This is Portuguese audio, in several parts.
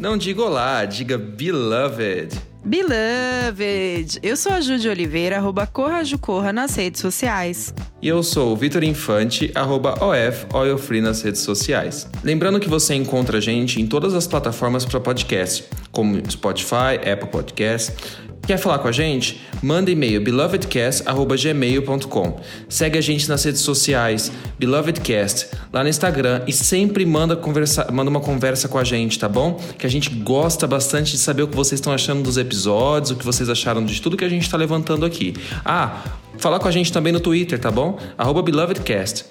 Não diga olá, diga beloved. Beloved! Eu sou a Júlia Oliveira, arroba Corra Jucorra nas redes sociais. E eu sou o Vitor Infante, arroba OF Oilfree nas redes sociais. Lembrando que você encontra a gente em todas as plataformas para podcast, como Spotify, Apple Podcasts. Quer falar com a gente? Manda e-mail belovedcast.gmail.com. Segue a gente nas redes sociais, belovedcast, lá no Instagram e sempre manda, conversa, manda uma conversa com a gente, tá bom? Que a gente gosta bastante de saber o que vocês estão achando dos episódios, o que vocês acharam de tudo que a gente está levantando aqui. Ah, fala com a gente também no Twitter, tá bom? Belovedcast.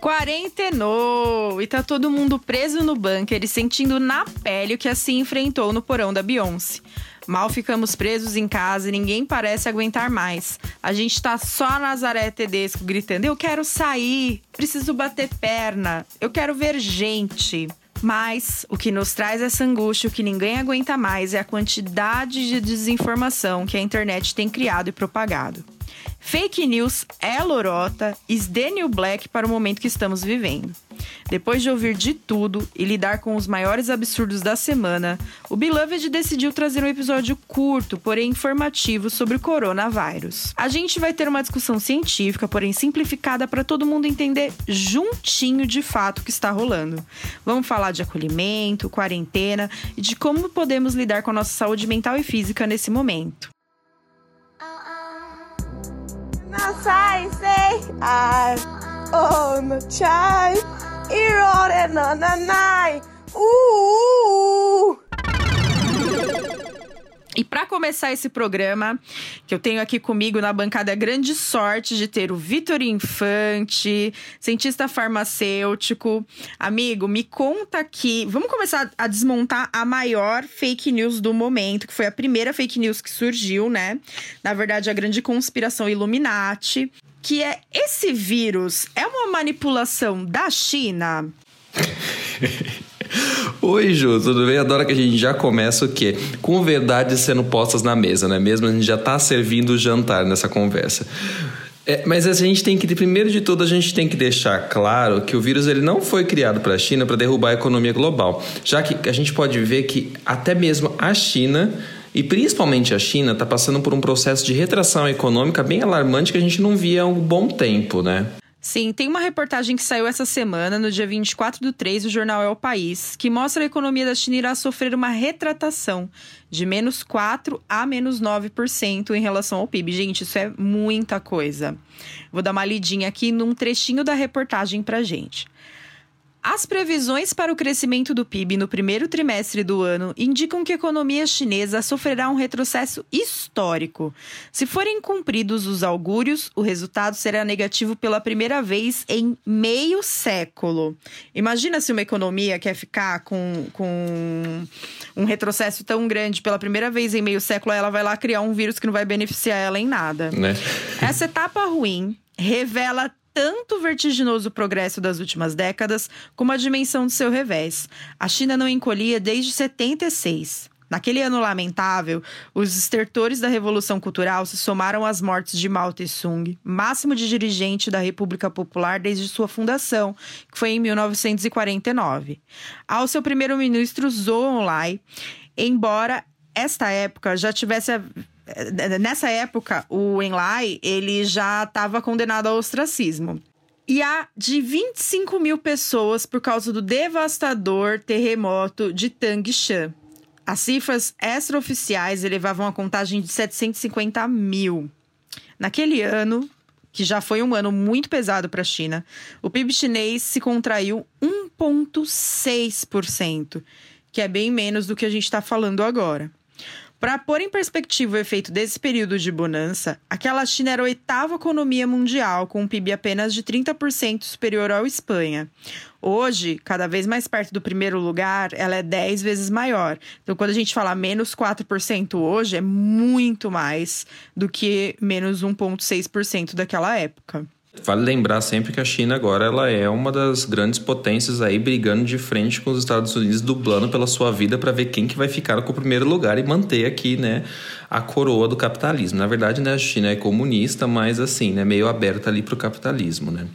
Quarentenou! E tá todo mundo preso no bunker e sentindo na pele o que assim enfrentou no porão da Beyoncé. Mal ficamos presos em casa e ninguém parece aguentar mais. A gente tá só Nazaré Tedesco gritando: Eu quero sair, preciso bater perna, eu quero ver gente. Mas o que nos traz essa angústia, o que ninguém aguenta mais, é a quantidade de desinformação que a internet tem criado e propagado. Fake news é lorota, is the new black para o momento que estamos vivendo. Depois de ouvir de tudo e lidar com os maiores absurdos da semana, o Beloved decidiu trazer um episódio curto, porém informativo sobre o coronavírus. A gente vai ter uma discussão científica, porém simplificada para todo mundo entender juntinho de fato o que está rolando. Vamos falar de acolhimento, quarentena e de como podemos lidar com a nossa saúde mental e física nesse momento. Sai, sei, ai, oh, no chai, irore nananai, uh, E para começar esse programa, que eu tenho aqui comigo na bancada a grande sorte de ter o Vitor Infante, cientista farmacêutico. Amigo, me conta aqui. Vamos começar a desmontar a maior fake news do momento, que foi a primeira fake news que surgiu, né? Na verdade, a grande conspiração Illuminati, que é esse vírus é uma manipulação da China? Oi, Ju, tudo bem? Adoro que a gente já começa o quê? Com verdades sendo postas na mesa, não é mesmo? A gente já tá servindo o jantar nessa conversa. É, mas a gente tem que, primeiro de tudo, a gente tem que deixar claro que o vírus ele não foi criado para a China para derrubar a economia global, já que a gente pode ver que até mesmo a China e principalmente a China está passando por um processo de retração econômica bem alarmante que a gente não via há um bom tempo, né? Sim, tem uma reportagem que saiu essa semana, no dia 24 do 3, do jornal É o País, que mostra a economia da China irá sofrer uma retratação de menos 4 a menos 9% em relação ao PIB. Gente, isso é muita coisa. Vou dar uma lidinha aqui num trechinho da reportagem pra gente. As previsões para o crescimento do PIB no primeiro trimestre do ano indicam que a economia chinesa sofrerá um retrocesso histórico. Se forem cumpridos os augúrios, o resultado será negativo pela primeira vez em meio século. Imagina se uma economia quer ficar com, com um retrocesso tão grande pela primeira vez em meio século, ela vai lá criar um vírus que não vai beneficiar ela em nada. Né? Essa etapa ruim revela tanto vertiginoso progresso das últimas décadas como a dimensão do seu revés. A China não encolhia desde 76. Naquele ano lamentável, os estertores da Revolução Cultural se somaram às mortes de Mao Tse-tung, máximo de dirigente da República Popular desde sua fundação, que foi em 1949. Ao seu primeiro-ministro Zhou Enlai, embora esta época já tivesse nessa época, o Enlai, ele já estava condenado ao ostracismo. E há de 25 mil pessoas por causa do devastador terremoto de Tangshan. As cifras extraoficiais elevavam a contagem de 750 mil. Naquele ano, que já foi um ano muito pesado para a China, o PIB chinês se contraiu 1,6%, que é bem menos do que a gente está falando agora. Para pôr em perspectiva o efeito desse período de bonança, aquela China era a oitava economia mundial, com um PIB apenas de 30% superior ao Espanha. Hoje, cada vez mais perto do primeiro lugar, ela é 10 vezes maior. Então, quando a gente fala menos 4% hoje, é muito mais do que menos 1,6% daquela época. Vale lembrar sempre que a China agora ela é uma das grandes potências aí brigando de frente com os Estados Unidos, dublando pela sua vida para ver quem que vai ficar com o primeiro lugar e manter aqui, né, a coroa do capitalismo. Na verdade, né, a China é comunista, mas assim, né, meio aberta ali para o capitalismo, né.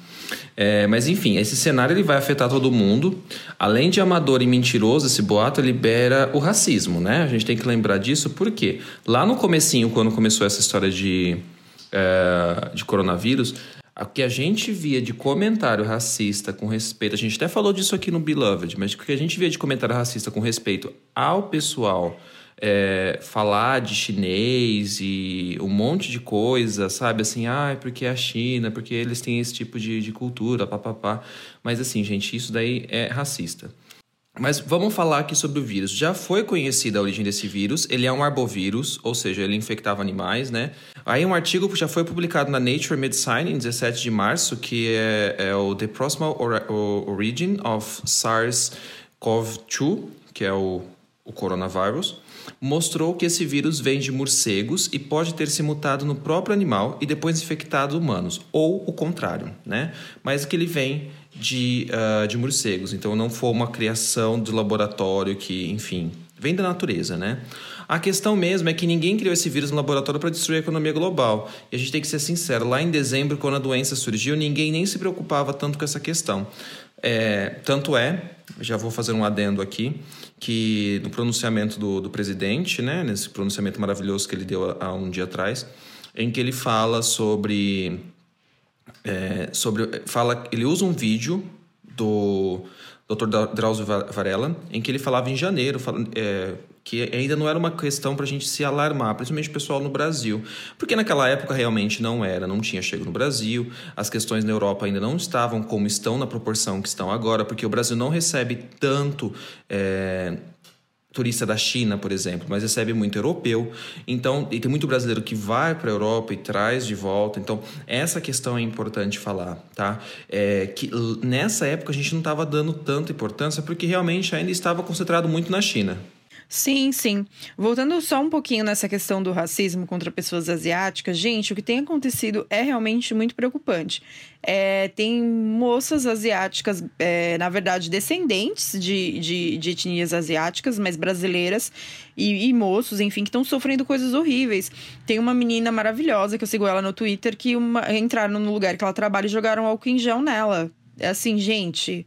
É, mas enfim, esse cenário ele vai afetar todo mundo. Além de amador e mentiroso, esse boato libera o racismo, né? A gente tem que lembrar disso porque lá no comecinho, quando começou essa história de, é, de coronavírus, o que a gente via de comentário racista com respeito, a gente até falou disso aqui no Beloved, mas o que a gente via de comentário racista com respeito ao pessoal é, falar de chinês e um monte de coisa, sabe? Assim, ah, porque é a China, porque eles têm esse tipo de, de cultura, papapá. Mas assim, gente, isso daí é racista. Mas vamos falar aqui sobre o vírus. Já foi conhecida a origem desse vírus. Ele é um arbovírus, ou seja, ele infectava animais, né? Aí um artigo já foi publicado na Nature Medicine em 17 de março, que é, é o The Proximal Origin of SARS-CoV-2, que é o, o coronavírus mostrou que esse vírus vem de morcegos e pode ter se mutado no próprio animal e depois infectado humanos, ou o contrário, né? Mas que ele vem de, uh, de morcegos, então não foi uma criação de laboratório que, enfim, vem da natureza, né? A questão mesmo é que ninguém criou esse vírus no laboratório para destruir a economia global. E a gente tem que ser sincero, lá em dezembro, quando a doença surgiu, ninguém nem se preocupava tanto com essa questão. É, tanto é, já vou fazer um adendo aqui, que no pronunciamento do, do presidente, né, nesse pronunciamento maravilhoso que ele deu há um dia atrás, em que ele fala sobre, é, sobre fala, ele usa um vídeo do Dr. Drauzio Varela, em que ele falava em janeiro, é, que ainda não era uma questão para a gente se alarmar, principalmente o pessoal no Brasil. Porque naquela época realmente não era, não tinha chego no Brasil, as questões na Europa ainda não estavam como estão na proporção que estão agora, porque o Brasil não recebe tanto. É, turista da China, por exemplo, mas recebe muito europeu. Então, e tem muito brasileiro que vai para a Europa e traz de volta. Então, essa questão é importante falar, tá? É que nessa época a gente não estava dando tanta importância porque realmente ainda estava concentrado muito na China. Sim, sim. Voltando só um pouquinho nessa questão do racismo contra pessoas asiáticas, gente, o que tem acontecido é realmente muito preocupante. É, tem moças asiáticas, é, na verdade, descendentes de, de, de, etnias asiáticas, mas brasileiras, e, e moços, enfim, que estão sofrendo coisas horríveis. Tem uma menina maravilhosa que eu sigo ela no Twitter que uma, entraram no lugar que ela trabalha e jogaram álcool em gel nela. É assim, gente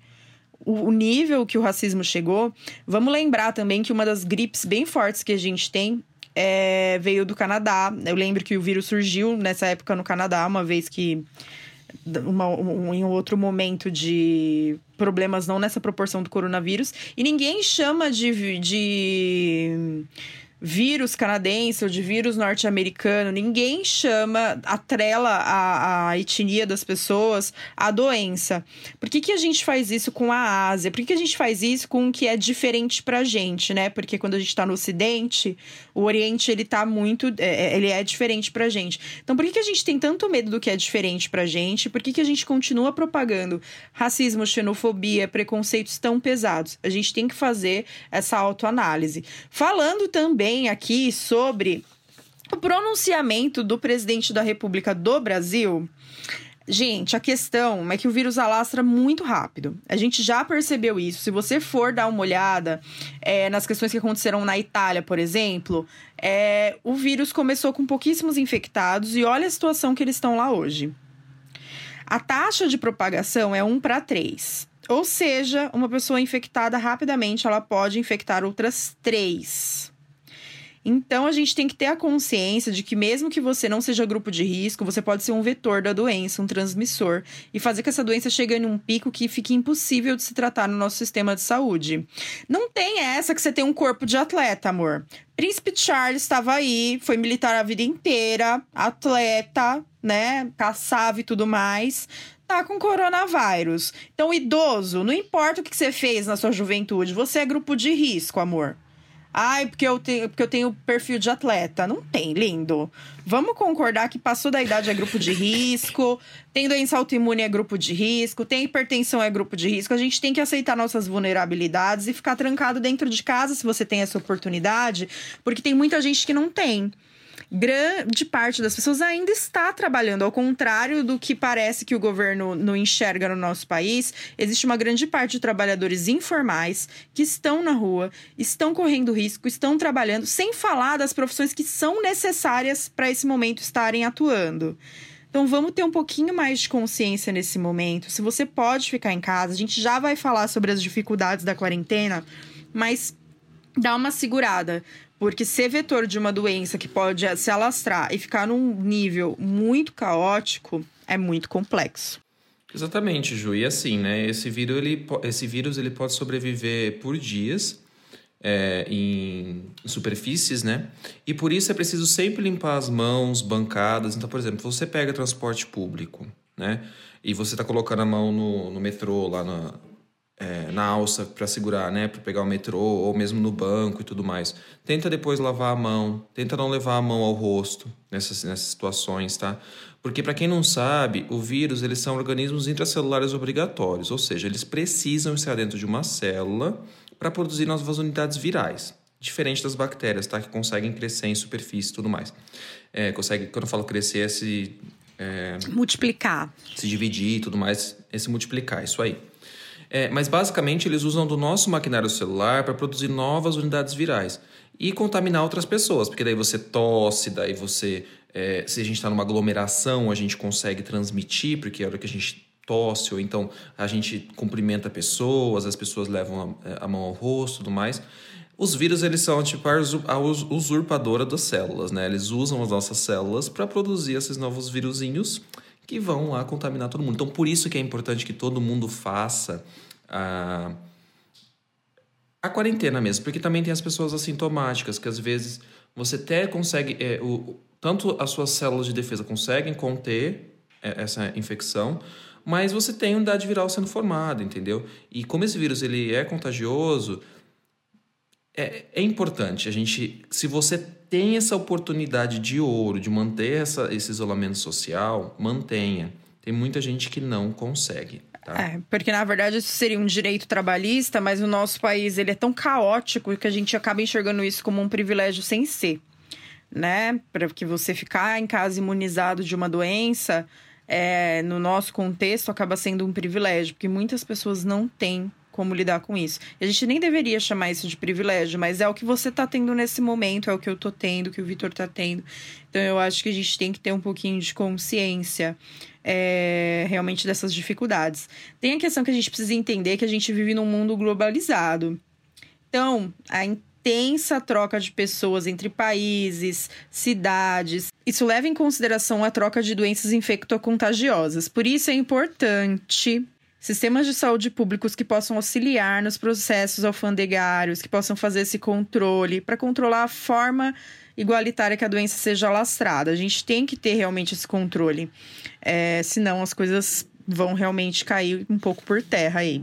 o, nível que o racismo chegou, vamos lembrar também que uma das gripes bem fortes que a gente tem é, veio do Canadá. Eu lembro que o vírus surgiu nessa época no Canadá, uma vez que. Uma, um, em um outro momento de problemas, não nessa proporção do coronavírus, e ninguém chama de, de vírus canadense ou de vírus norte-americano, ninguém chama, atrela a, a etnia das pessoas à doença. Por que, que a gente faz isso com a Ásia? Por que, que a gente faz isso com o que é diferente pra gente, né? Porque quando a gente tá no Ocidente, o Oriente, ele tá muito... É, é, ele é diferente pra gente. Então, por que, que a gente tem tanto medo do que é diferente pra gente? Por que, que a gente continua propagando racismo, xenofobia, preconceitos tão pesados? A gente tem que fazer essa autoanálise. Falando também também aqui sobre o pronunciamento do presidente da República do Brasil. Gente, a questão é que o vírus alastra muito rápido. A gente já percebeu isso. Se você for dar uma olhada é, nas questões que aconteceram na Itália, por exemplo, é, o vírus começou com pouquíssimos infectados e olha a situação que eles estão lá hoje. A taxa de propagação é 1 para 3. Ou seja, uma pessoa infectada rapidamente ela pode infectar outras três. Então a gente tem que ter a consciência de que mesmo que você não seja grupo de risco, você pode ser um vetor da doença, um transmissor e fazer que essa doença chegue em um pico que fique impossível de se tratar no nosso sistema de saúde. Não tem essa que você tem um corpo de atleta, amor. Príncipe Charles estava aí, foi militar a vida inteira, atleta, né, caçava e tudo mais tá com coronavírus. Então, idoso, não importa o que você fez na sua juventude, você é grupo de risco, amor. Ai, porque eu tenho, porque eu tenho perfil de atleta. Não tem, lindo. Vamos concordar que passou da idade é grupo de risco, tem doença autoimune é grupo de risco, tem hipertensão é grupo de risco. A gente tem que aceitar nossas vulnerabilidades e ficar trancado dentro de casa se você tem essa oportunidade, porque tem muita gente que não tem grande parte das pessoas ainda está trabalhando. Ao contrário do que parece que o governo não enxerga no nosso país, existe uma grande parte de trabalhadores informais que estão na rua, estão correndo risco, estão trabalhando, sem falar das profissões que são necessárias para esse momento estarem atuando. Então vamos ter um pouquinho mais de consciência nesse momento. Se você pode ficar em casa, a gente já vai falar sobre as dificuldades da quarentena, mas dá uma segurada. Porque ser vetor de uma doença que pode se alastrar e ficar num nível muito caótico é muito complexo. Exatamente, Ju. E assim, né? Esse vírus ele, esse vírus, ele pode sobreviver por dias é, em superfícies, né? E por isso é preciso sempre limpar as mãos, bancadas. Então, por exemplo, você pega transporte público, né? E você está colocando a mão no, no metrô, lá na, é, na alça para segurar, né, para pegar o metrô ou mesmo no banco e tudo mais. Tenta depois lavar a mão, tenta não levar a mão ao rosto nessas, nessas situações, tá? Porque para quem não sabe, o vírus eles são organismos intracelulares obrigatórios, ou seja, eles precisam estar dentro de uma célula para produzir novas unidades virais, diferente das bactérias, tá? Que conseguem crescer em superfície e tudo mais. É, consegue, quando eu falo crescer, é se é, multiplicar, se dividir e tudo mais, é se multiplicar, isso aí. É, mas basicamente eles usam do nosso maquinário celular para produzir novas unidades virais e contaminar outras pessoas, porque daí você tosse, daí você. É, se a gente está numa aglomeração, a gente consegue transmitir, porque é a hora que a gente tosse, ou então a gente cumprimenta pessoas, as pessoas levam a, a mão ao rosto tudo mais. Os vírus, eles são tipo a usurpadora das células, né? Eles usam as nossas células para produzir esses novos vírusinhos que vão lá contaminar todo mundo. Então, por isso que é importante que todo mundo faça a, a quarentena mesmo, porque também tem as pessoas assintomáticas, que às vezes você até consegue, é, o, tanto as suas células de defesa conseguem conter é, essa infecção, mas você tem unidade viral sendo formada, entendeu? E como esse vírus ele é contagioso, é, é importante a gente, se você tem essa oportunidade de ouro de manter essa, esse isolamento social, mantenha. Tem muita gente que não consegue. Tá? É, porque na verdade isso seria um direito trabalhista, mas o nosso país ele é tão caótico que a gente acaba enxergando isso como um privilégio sem ser, né? Para que você ficar em casa imunizado de uma doença, é, no nosso contexto acaba sendo um privilégio, porque muitas pessoas não têm como lidar com isso. A gente nem deveria chamar isso de privilégio, mas é o que você tá tendo nesse momento, é o que eu tô tendo, que o Vitor tá tendo. Então eu acho que a gente tem que ter um pouquinho de consciência é, realmente dessas dificuldades. Tem a questão que a gente precisa entender que a gente vive num mundo globalizado. Então, a intensa troca de pessoas entre países, cidades. Isso leva em consideração a troca de doenças infectocontagiosas. Por isso é importante sistemas de saúde públicos que possam auxiliar nos processos alfandegários, que possam fazer esse controle, para controlar a forma igualitária que a doença seja alastrada. A gente tem que ter realmente esse controle, é, senão as coisas vão realmente cair um pouco por terra aí.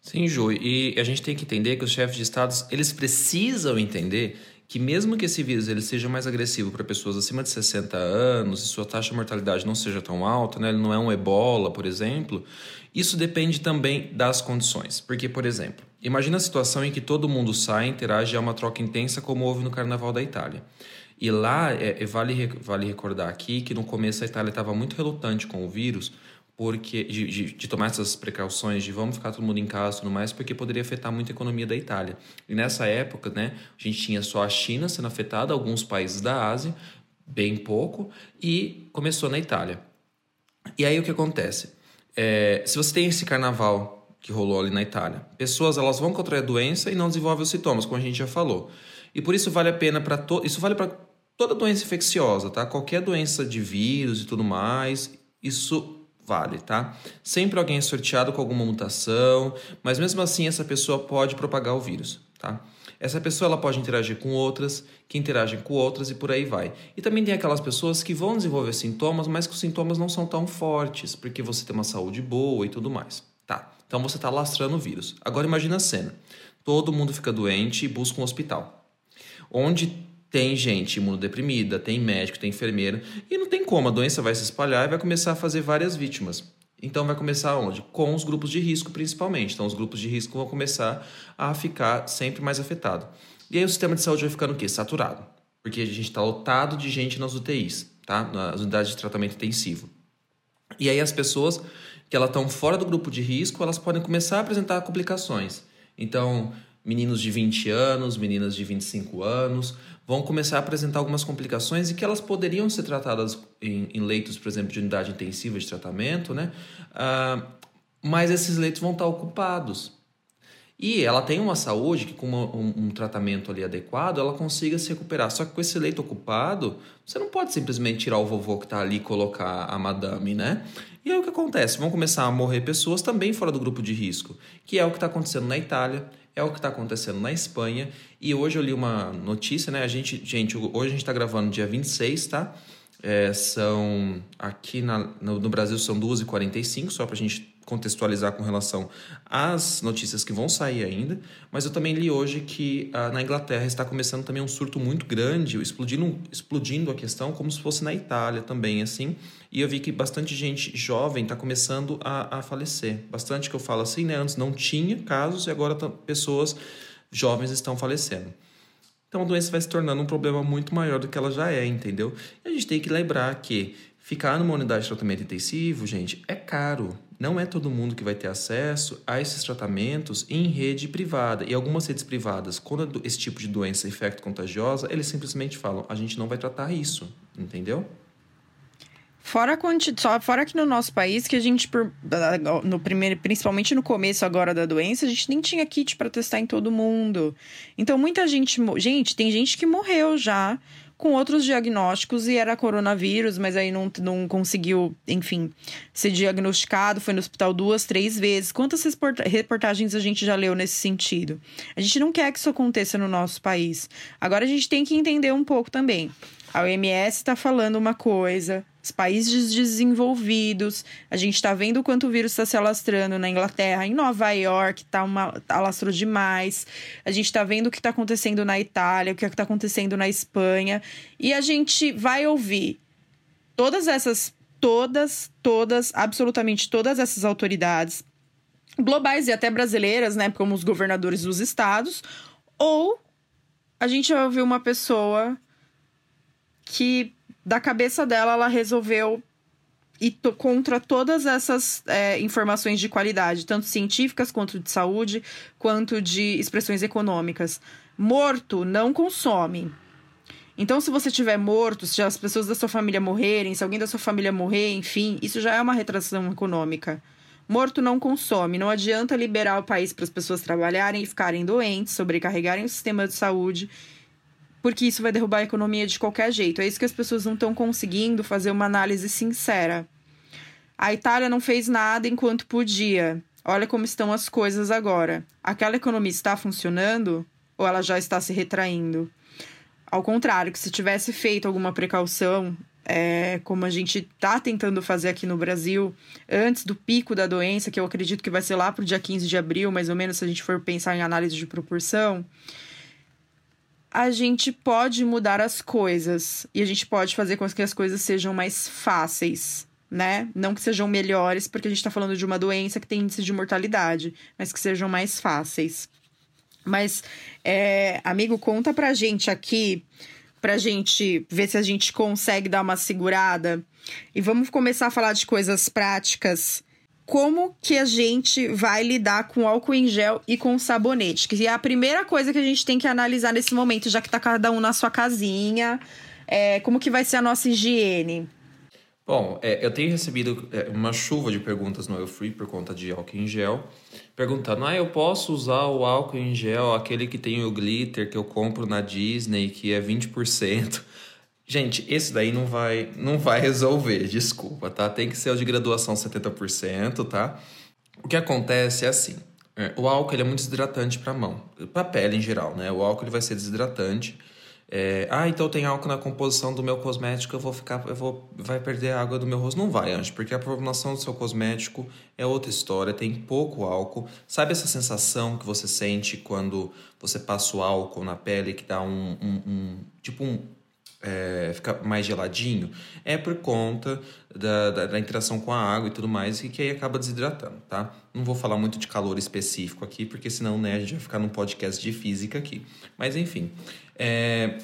Sim, Ju, e a gente tem que entender que os chefes de estados, eles precisam entender que mesmo que esse vírus ele seja mais agressivo para pessoas acima de 60 anos e sua taxa de mortalidade não seja tão alta, né, ele não é um ebola, por exemplo, isso depende também das condições. Porque, por exemplo, imagina a situação em que todo mundo sai interage a uma troca intensa como houve no Carnaval da Itália. E lá, é, vale, vale recordar aqui que no começo a Itália estava muito relutante com o vírus, porque de, de, de, tomar essas precauções de vamos ficar todo mundo em casa e tudo mais, porque poderia afetar muito a economia da Itália. E nessa época, né, a gente tinha só a China sendo afetada, alguns países da Ásia, bem pouco, e começou na Itália. E aí o que acontece? É, se você tem esse carnaval que rolou ali na Itália, pessoas elas vão contrair a doença e não desenvolvem os sintomas, como a gente já falou. E por isso vale a pena para to... isso vale para toda doença infecciosa, tá? Qualquer doença de vírus e tudo mais, isso vale, tá? Sempre alguém é sorteado com alguma mutação, mas mesmo assim essa pessoa pode propagar o vírus, tá? Essa pessoa ela pode interagir com outras, que interagem com outras e por aí vai. E também tem aquelas pessoas que vão desenvolver sintomas, mas que os sintomas não são tão fortes, porque você tem uma saúde boa e tudo mais, tá? Então você está lastrando o vírus. Agora imagina a cena. Todo mundo fica doente e busca um hospital. Onde tem gente imunodeprimida, tem médico, tem enfermeira, e não tem como, a doença vai se espalhar e vai começar a fazer várias vítimas. Então vai começar onde? Com os grupos de risco, principalmente. Então os grupos de risco vão começar a ficar sempre mais afetados. E aí o sistema de saúde vai ficando o quê? Saturado. Porque a gente está lotado de gente nas UTIs, tá? Nas unidades de tratamento intensivo. E aí as pessoas que elas estão fora do grupo de risco, elas podem começar a apresentar complicações. Então, meninos de 20 anos, meninas de 25 anos, vão começar a apresentar algumas complicações e que elas poderiam ser tratadas em, em leitos, por exemplo, de unidade intensiva de tratamento, né? Uh, mas esses leitos vão estar ocupados. E ela tem uma saúde que, com uma, um, um, tratamento ali adequado, ela consiga se recuperar. Só que com esse leito ocupado, você não pode simplesmente tirar o vovô que está ali e colocar a madame, né? E aí o que acontece? Vão começar a morrer pessoas também fora do grupo de risco, que é o que está acontecendo na Itália, é o que está acontecendo na Espanha. E hoje eu li uma notícia, né? A gente, gente, hoje a gente está gravando dia 26, tá? É, são aqui na, no, no Brasil são 2h45, só para a gente contextualizar com relação às notícias que vão sair ainda, mas eu também li hoje que ah, na Inglaterra está começando também um surto muito grande, explodindo, explodindo a questão como se fosse na Itália também, assim, e eu vi que bastante gente jovem está começando a, a falecer. Bastante que eu falo assim, né? Antes não tinha casos e agora tá, pessoas jovens estão falecendo. Então a doença vai se tornando um problema muito maior do que ela já é, entendeu? E a gente tem que lembrar que ficar numa unidade de tratamento intensivo, gente, é caro. Não é todo mundo que vai ter acesso a esses tratamentos em rede privada. E algumas redes privadas, quando esse tipo de doença é infecto contagiosa, eles simplesmente falam: a gente não vai tratar isso, entendeu? Fora, só, fora que no nosso país, que a gente, no primeiro, principalmente no começo agora da doença, a gente nem tinha kit para testar em todo mundo. Então, muita gente. Gente, tem gente que morreu já com outros diagnósticos e era coronavírus, mas aí não, não conseguiu, enfim, ser diagnosticado, foi no hospital duas, três vezes. Quantas reportagens a gente já leu nesse sentido? A gente não quer que isso aconteça no nosso país. Agora a gente tem que entender um pouco também. A OMS está falando uma coisa, países desenvolvidos, a gente está vendo quanto o vírus está se alastrando na Inglaterra, em Nova York, tá uma, alastrou demais. A gente está vendo o que está acontecendo na Itália, o que está acontecendo na Espanha. E a gente vai ouvir todas essas, todas, todas, absolutamente todas essas autoridades globais e até brasileiras, né, como os governadores dos estados, ou a gente vai ouvir uma pessoa que da cabeça dela ela resolveu ir contra todas essas é, informações de qualidade, tanto científicas quanto de saúde, quanto de expressões econômicas. Morto não consome. Então, se você tiver morto, se as pessoas da sua família morrerem, se alguém da sua família morrer, enfim, isso já é uma retração econômica. Morto não consome. Não adianta liberar o país para as pessoas trabalharem e ficarem doentes, sobrecarregarem o sistema de saúde porque isso vai derrubar a economia de qualquer jeito. É isso que as pessoas não estão conseguindo fazer uma análise sincera. A Itália não fez nada enquanto podia. Olha como estão as coisas agora. Aquela economia está funcionando ou ela já está se retraindo? Ao contrário, que se tivesse feito alguma precaução, é, como a gente está tentando fazer aqui no Brasil, antes do pico da doença, que eu acredito que vai ser lá para o dia 15 de abril, mais ou menos, se a gente for pensar em análise de proporção, a gente pode mudar as coisas e a gente pode fazer com que as coisas sejam mais fáceis, né? Não que sejam melhores, porque a gente tá falando de uma doença que tem índice de mortalidade, mas que sejam mais fáceis. Mas, é, amigo, conta pra gente aqui, pra gente ver se a gente consegue dar uma segurada. E vamos começar a falar de coisas práticas como que a gente vai lidar com álcool em gel e com sabonete, que é a primeira coisa que a gente tem que analisar nesse momento, já que tá cada um na sua casinha, é, como que vai ser a nossa higiene. Bom, é, eu tenho recebido é, uma chuva de perguntas no Eu Free por conta de álcool em gel, perguntando: ah, eu posso usar o álcool em gel, aquele que tem o glitter que eu compro na Disney, que é 20%. Gente, esse daí não vai, não vai resolver, desculpa, tá? Tem que ser o de graduação 70%, tá? O que acontece é assim, é, o álcool ele é muito desidratante para a mão, para a pele em geral, né? O álcool ele vai ser desidratante. É, ah, então tem álcool na composição do meu cosmético, eu vou ficar, eu vou, vai perder a água do meu rosto. Não vai, Anjo, porque a formulação do seu cosmético é outra história, tem pouco álcool. Sabe essa sensação que você sente quando você passa o álcool na pele que dá um, um, um tipo um é, fica mais geladinho, é por conta da, da, da, interação com a água e tudo mais, e que aí acaba desidratando, tá? Não vou falar muito de calor específico aqui, porque senão né, a gente vai ficar num podcast de física aqui. Mas enfim. É...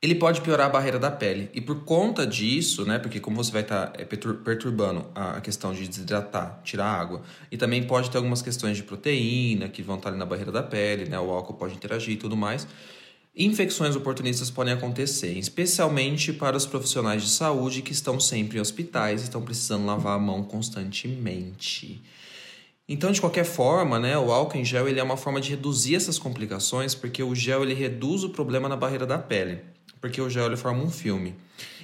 ele pode piorar a barreira da pele. E por conta disso, né, porque como você vai estar tá, é, perturbando a questão de desidratar, tirar água, e também pode ter algumas questões de proteína que vão estar tá ali na barreira da pele, né, o álcool pode interagir e tudo mais. Infecções oportunistas podem acontecer, especialmente para os profissionais de saúde que estão sempre em hospitais e estão precisando lavar a mão constantemente. Então, de qualquer forma, né, o álcool em gel ele é uma forma de reduzir essas complicações, porque o gel ele reduz o problema na barreira da pele porque o gel forma um filme.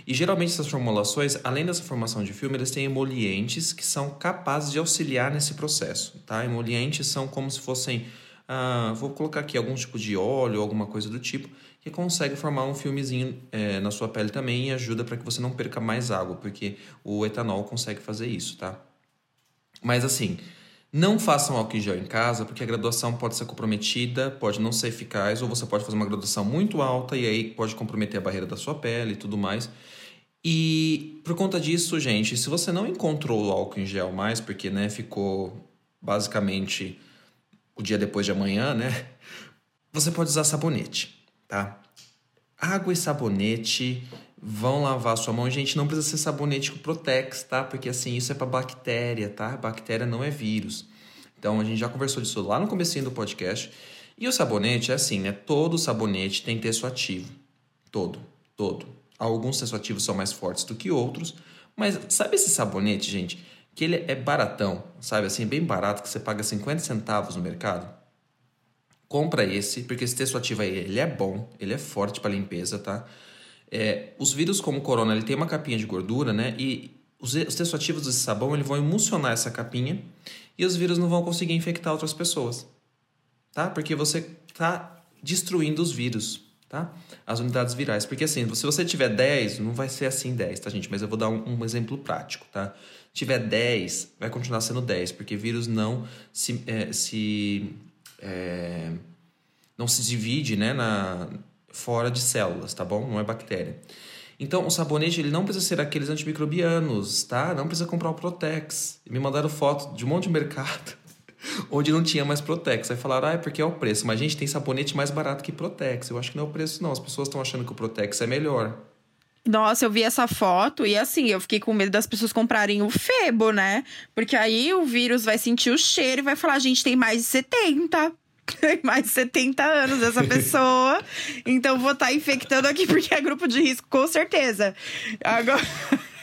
E geralmente essas formulações, além dessa formação de filme, eles têm emolientes que são capazes de auxiliar nesse processo. Tá? Emolientes são como se fossem, ah, vou colocar aqui algum tipo de óleo, alguma coisa do tipo, que consegue formar um filmezinho é, na sua pele também e ajuda para que você não perca mais água, porque o etanol consegue fazer isso, tá? Mas assim, não façam álcool em gel em casa, porque a graduação pode ser comprometida, pode não ser eficaz, ou você pode fazer uma graduação muito alta e aí pode comprometer a barreira da sua pele e tudo mais. E por conta disso, gente, se você não encontrou o álcool em gel mais, porque né, ficou basicamente o dia depois de amanhã, né? Você pode usar sabonete, tá? Água e sabonete vão lavar sua mão. Gente, não precisa ser sabonete com Protex, tá? Porque assim, isso é para bactéria, tá? Bactéria não é vírus. Então a gente já conversou disso lá no comecinho do podcast. E o sabonete é assim, né? Todo sabonete tem texto ativo. Todo, todo. Alguns textos ativos são mais fortes do que outros, mas sabe esse sabonete, gente, que ele é baratão, sabe assim, bem barato, que você paga 50 centavos no mercado? Compra esse, porque esse texto ativo aí, ele é bom, ele é forte para limpeza, tá? É, os vírus como o corona, ele tem uma capinha de gordura, né? E os, os textos ativos desse sabão, eles vão emulsionar essa capinha e os vírus não vão conseguir infectar outras pessoas, tá? Porque você está destruindo os vírus, tá? As unidades virais. Porque assim, se você tiver 10, não vai ser assim 10, tá, gente? Mas eu vou dar um, um exemplo prático, tá? Tiver 10, vai continuar sendo 10, porque vírus não se, é, se é, não se divide, né, na, fora de células, tá bom? Não é bactéria. Então, o sabonete ele não precisa ser aqueles antimicrobianos, tá? Não precisa comprar o Protex. Me mandaram foto de um monte de mercado onde não tinha mais Protex. Aí falaram, ah, é porque é o preço. Mas, a gente, tem sabonete mais barato que Protex. Eu acho que não é o preço, não. As pessoas estão achando que o Protex é melhor. Nossa, eu vi essa foto e assim, eu fiquei com medo das pessoas comprarem o Febo, né? Porque aí o vírus vai sentir o cheiro e vai falar, a gente tem mais de 70 tem mais de 70 anos essa pessoa. então vou estar tá infectando aqui porque é grupo de risco, com certeza. Agora.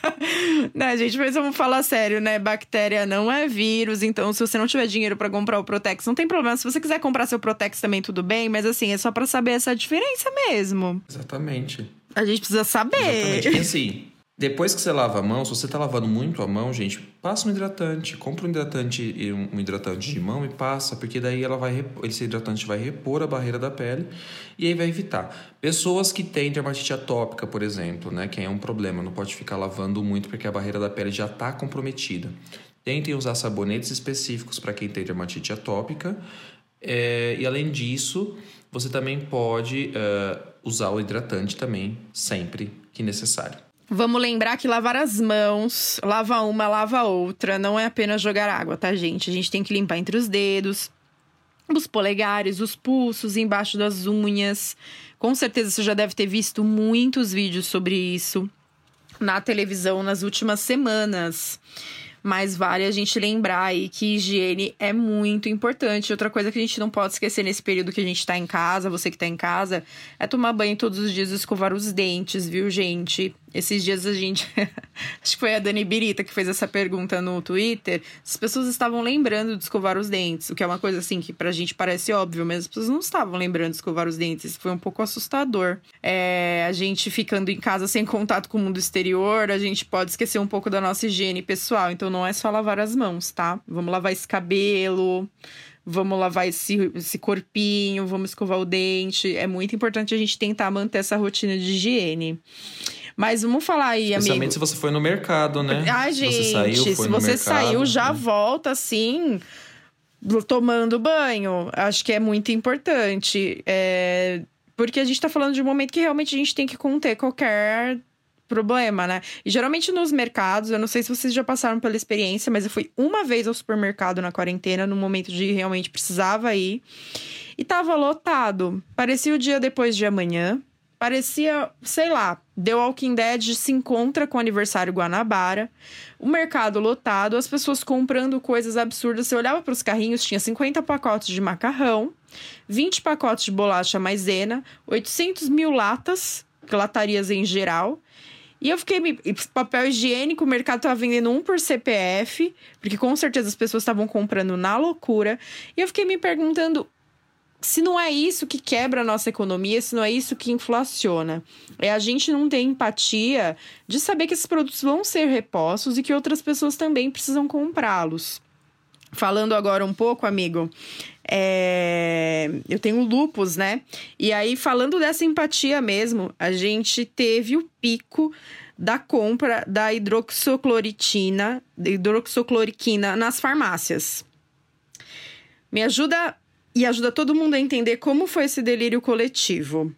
né, gente, mas vamos falar sério, né? Bactéria não é vírus, então se você não tiver dinheiro para comprar o Protex, não tem problema. Se você quiser comprar seu Protex também, tudo bem, mas assim, é só para saber essa diferença mesmo. Exatamente. A gente precisa saber. Exatamente. E assim, depois que você lava a mão, se você está lavando muito a mão, gente, passa um hidratante. Compra um hidratante, um hidratante de mão e passa, porque daí ela vai esse hidratante vai repor a barreira da pele e aí vai evitar. Pessoas que têm dermatite atópica, por exemplo, né, que é um problema, não pode ficar lavando muito porque a barreira da pele já está comprometida. Tentem usar sabonetes específicos para quem tem dermatite atópica. É, e além disso, você também pode uh, usar o hidratante também, sempre que necessário. Vamos lembrar que lavar as mãos, lava uma, lava outra, não é apenas jogar água, tá, gente? A gente tem que limpar entre os dedos, os polegares, os pulsos, embaixo das unhas. Com certeza você já deve ter visto muitos vídeos sobre isso na televisão nas últimas semanas mas vale a gente lembrar aí que higiene é muito importante. Outra coisa que a gente não pode esquecer nesse período que a gente tá em casa, você que tá em casa, é tomar banho todos os dias e escovar os dentes, viu, gente? Esses dias a gente. acho que foi a Dani Birita que fez essa pergunta no Twitter. As pessoas estavam lembrando de escovar os dentes, o que é uma coisa assim que pra gente parece óbvio, mas as pessoas não estavam lembrando de escovar os dentes. Isso foi um pouco assustador. É, a gente ficando em casa sem contato com o mundo exterior, a gente pode esquecer um pouco da nossa higiene pessoal. Então não é só lavar as mãos, tá? Vamos lavar esse cabelo vamos lavar esse, esse corpinho, vamos escovar o dente. É muito importante a gente tentar manter essa rotina de higiene. Mas vamos falar aí, amigo. Especialmente se você foi no mercado, né? Ah, gente, se você saiu, se você mercado, saiu já né? volta assim, tomando banho. Acho que é muito importante. É... Porque a gente tá falando de um momento que realmente a gente tem que conter qualquer problema, né? E geralmente nos mercados, eu não sei se vocês já passaram pela experiência, mas eu fui uma vez ao supermercado na quarentena, no momento de realmente precisava ir. E tava lotado. Parecia o dia depois de amanhã parecia, sei lá, The Walking Dead se encontra com o aniversário Guanabara, o mercado lotado, as pessoas comprando coisas absurdas. Você olhava para os carrinhos, tinha 50 pacotes de macarrão, 20 pacotes de bolacha maisena, 800 mil latas, latarias em geral. E eu fiquei. Papel higiênico, o mercado estava vendendo um por CPF, porque com certeza as pessoas estavam comprando na loucura. E eu fiquei me perguntando se não é isso que quebra a nossa economia, se não é isso que inflaciona. É a gente não ter empatia de saber que esses produtos vão ser repostos e que outras pessoas também precisam comprá-los. Falando agora um pouco, amigo, é... eu tenho lupus, né? E aí, falando dessa empatia mesmo, a gente teve o pico da compra da hidroxocloritina, hidroxocloriquina nas farmácias. Me ajuda e ajuda todo mundo a entender como foi esse delírio coletivo.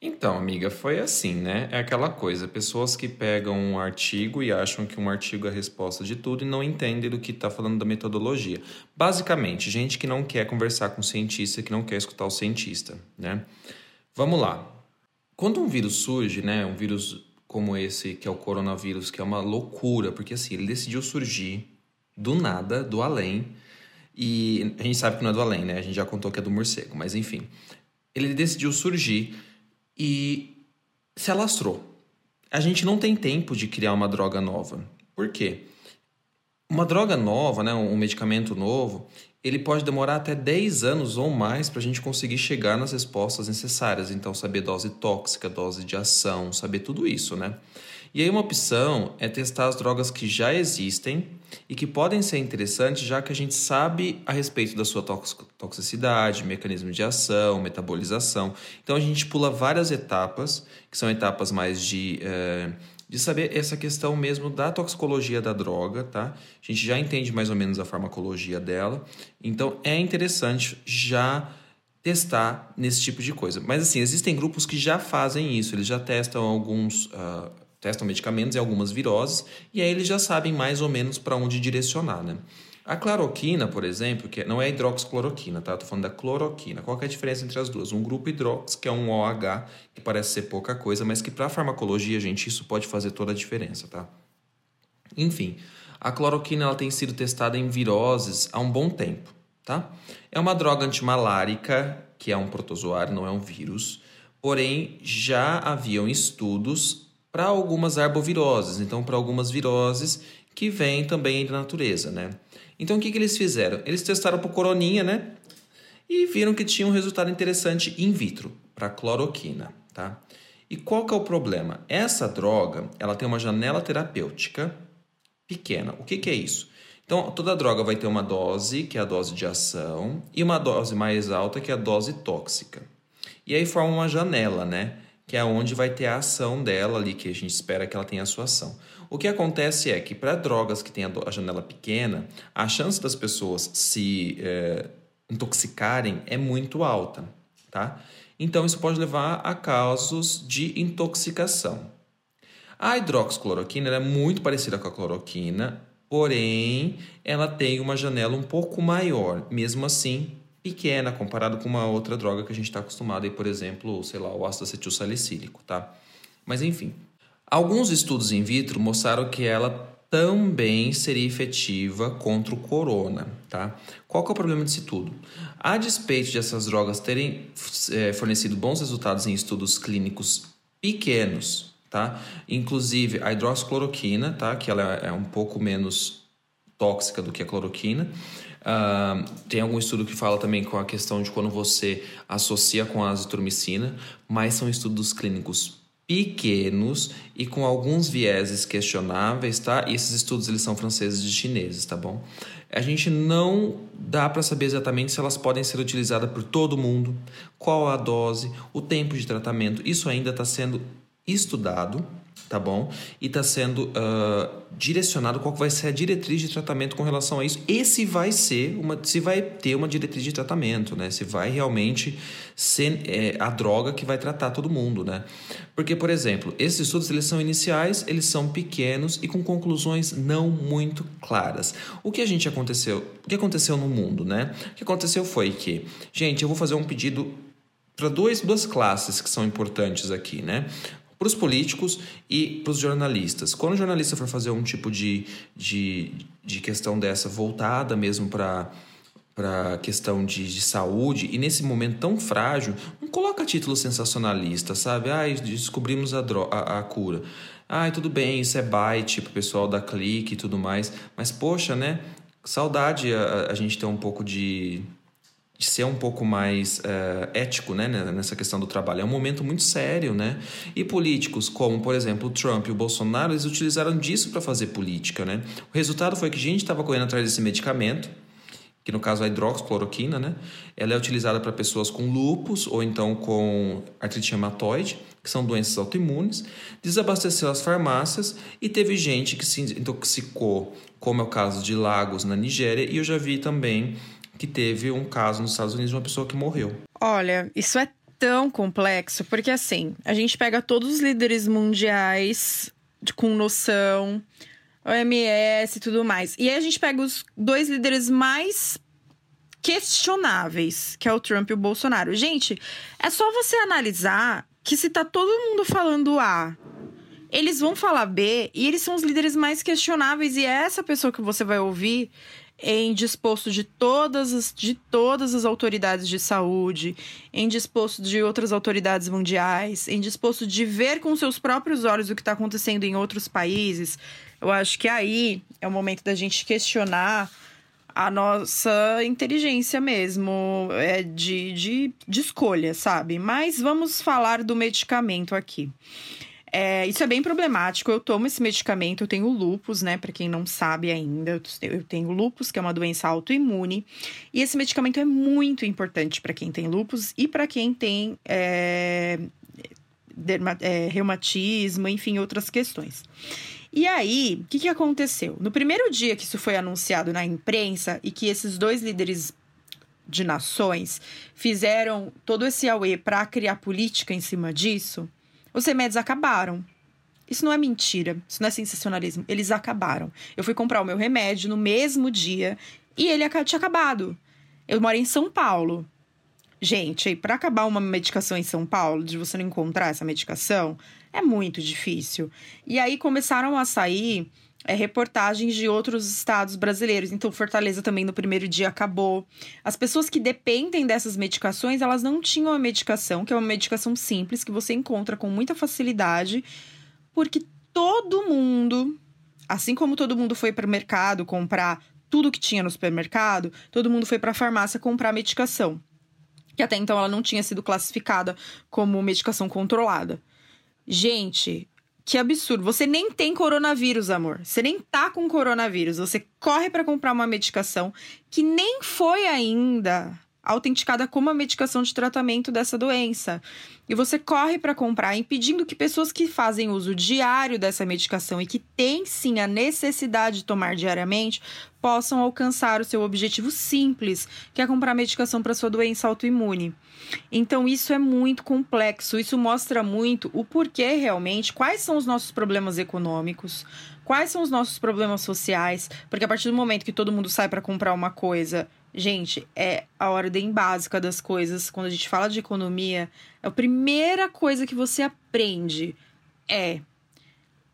Então, amiga, foi assim, né? É aquela coisa, pessoas que pegam um artigo e acham que um artigo é a resposta de tudo e não entendem do que está falando da metodologia. Basicamente, gente que não quer conversar com o cientista, que não quer escutar o cientista, né? Vamos lá. Quando um vírus surge, né, um vírus como esse, que é o coronavírus, que é uma loucura, porque assim, ele decidiu surgir do nada, do além, e a gente sabe que não é do além, né? A gente já contou que é do morcego, mas enfim. Ele decidiu surgir e se alastrou. A gente não tem tempo de criar uma droga nova. Por quê? Uma droga nova, né, um medicamento novo, ele pode demorar até 10 anos ou mais para a gente conseguir chegar nas respostas necessárias. Então, saber dose tóxica, dose de ação, saber tudo isso, né? E aí, uma opção é testar as drogas que já existem e que podem ser interessantes, já que a gente sabe a respeito da sua toxicidade, mecanismo de ação, metabolização. Então, a gente pula várias etapas, que são etapas mais de. É, de saber essa questão mesmo da toxicologia da droga, tá? A gente já entende mais ou menos a farmacologia dela, então é interessante já testar nesse tipo de coisa. Mas assim, existem grupos que já fazem isso, eles já testam alguns uh, testam medicamentos e algumas viroses, e aí eles já sabem mais ou menos para onde direcionar, né? A cloroquina, por exemplo, que não é hidroxicloroquina, tá? Tô falando da cloroquina. Qual é a diferença entre as duas? Um grupo hidrox, que é um OH, que parece ser pouca coisa, mas que para farmacologia, gente, isso pode fazer toda a diferença, tá? Enfim, a cloroquina ela tem sido testada em viroses há um bom tempo, tá? É uma droga antimalárica, que é um protozoário, não é um vírus. Porém, já haviam estudos para algumas arboviroses, então para algumas viroses que vêm também da natureza, né? Então o que, que eles fizeram? Eles testaram para coroninha, né? E viram que tinha um resultado interessante in vitro para cloroquina, tá? E qual que é o problema? Essa droga, ela tem uma janela terapêutica pequena. O que, que é isso? Então, toda droga vai ter uma dose, que é a dose de ação, e uma dose mais alta, que é a dose tóxica. E aí forma uma janela, né? Que é onde vai ter a ação dela ali, que a gente espera que ela tenha a sua ação. O que acontece é que para drogas que têm a janela pequena, a chance das pessoas se é, intoxicarem é muito alta, tá? Então isso pode levar a casos de intoxicação. A hidroxicloroquina é muito parecida com a cloroquina, porém ela tem uma janela um pouco maior. Mesmo assim, pequena comparado com uma outra droga que a gente está acostumado, aí, por exemplo, sei lá, o ácido acetil salicílico, tá? Mas enfim, alguns estudos in vitro mostraram que ela também seria efetiva contra o corona, tá? Qual que é o problema disso tudo? A despeito de essas drogas terem é, fornecido bons resultados em estudos clínicos pequenos, tá? Inclusive a hidroxicloroquina, tá? Que ela é um pouco menos tóxica do que a cloroquina. Uh, tem algum estudo que fala também com a questão de quando você associa com a azitromicina, mas são estudos clínicos pequenos e com alguns vieses questionáveis, tá? E esses estudos eles são franceses e chineses, tá bom? A gente não dá para saber exatamente se elas podem ser utilizadas por todo mundo, qual a dose, o tempo de tratamento. Isso ainda está sendo estudado, tá bom? E está sendo uh, direcionado qual vai ser a diretriz de tratamento com relação a isso. E se vai ser uma, se vai ter uma diretriz de tratamento, né? Se vai realmente ser é, a droga que vai tratar todo mundo, né? Porque, por exemplo, esses estudos eles são iniciais, eles são pequenos e com conclusões não muito claras. O que a gente aconteceu? O que aconteceu no mundo, né? O que aconteceu foi que, gente, eu vou fazer um pedido para duas classes que são importantes aqui, né? Para os políticos e para os jornalistas. Quando o jornalista for fazer um tipo de, de, de questão dessa voltada mesmo para para questão de, de, saúde e nesse momento tão frágil, não coloca título sensacionalista, sabe? Ai, descobrimos a, a, a cura. Ai, tudo bem, isso é byte pro pessoal da clique e tudo mais. Mas, poxa, né? Saudade a, a gente ter um pouco de, de ser um pouco mais uh, ético né, nessa questão do trabalho. É um momento muito sério, né? E políticos como, por exemplo, o Trump e o Bolsonaro, eles utilizaram disso para fazer política, né? O resultado foi que a gente estava correndo atrás desse medicamento, que no caso é a hidroxicloroquina, né? Ela é utilizada para pessoas com lupus ou então com artrite reumatoide, que são doenças autoimunes, desabasteceu as farmácias e teve gente que se intoxicou, como é o caso de Lagos na Nigéria, e eu já vi também que teve um caso nos Estados Unidos de uma pessoa que morreu. Olha, isso é tão complexo, porque assim, a gente pega todos os líderes mundiais com noção, OMS e tudo mais. E aí a gente pega os dois líderes mais questionáveis, que é o Trump e o Bolsonaro. Gente, é só você analisar que se tá todo mundo falando A, eles vão falar B e eles são os líderes mais questionáveis e é essa pessoa que você vai ouvir em disposto de todas as, de todas as autoridades de saúde, em disposto de outras autoridades mundiais, em disposto de ver com seus próprios olhos o que está acontecendo em outros países. Eu acho que aí é o momento da gente questionar a nossa inteligência mesmo, é de, de, de escolha, sabe? Mas vamos falar do medicamento aqui. É, isso é bem problemático. Eu tomo esse medicamento, eu tenho lupus, né? Para quem não sabe ainda, eu tenho lupus, que é uma doença autoimune. E esse medicamento é muito importante para quem tem lupus e para quem tem é, derma, é, reumatismo, enfim, outras questões. E aí, o que, que aconteceu? No primeiro dia que isso foi anunciado na imprensa e que esses dois líderes de nações fizeram todo esse auê para criar política em cima disso, os remédios acabaram. Isso não é mentira, isso não é sensacionalismo. Eles acabaram. Eu fui comprar o meu remédio no mesmo dia e ele tinha acabado. Eu moro em São Paulo. Gente, para acabar uma medicação em São Paulo, de você não encontrar essa medicação, é muito difícil. E aí começaram a sair é, reportagens de outros estados brasileiros. Então, Fortaleza também no primeiro dia acabou. As pessoas que dependem dessas medicações, elas não tinham a medicação, que é uma medicação simples que você encontra com muita facilidade, porque todo mundo, assim como todo mundo foi para o mercado comprar tudo que tinha no supermercado, todo mundo foi para a farmácia comprar medicação. Que até então ela não tinha sido classificada como medicação controlada. Gente, que absurdo. Você nem tem coronavírus, amor. Você nem tá com coronavírus. Você corre para comprar uma medicação que nem foi ainda autenticada como a medicação de tratamento dessa doença. E você corre para comprar, impedindo que pessoas que fazem uso diário dessa medicação e que têm sim a necessidade de tomar diariamente possam alcançar o seu objetivo simples, que é comprar medicação para sua doença autoimune. Então isso é muito complexo, isso mostra muito o porquê realmente, quais são os nossos problemas econômicos, quais são os nossos problemas sociais, porque a partir do momento que todo mundo sai para comprar uma coisa, Gente, é a ordem básica das coisas. Quando a gente fala de economia, a primeira coisa que você aprende é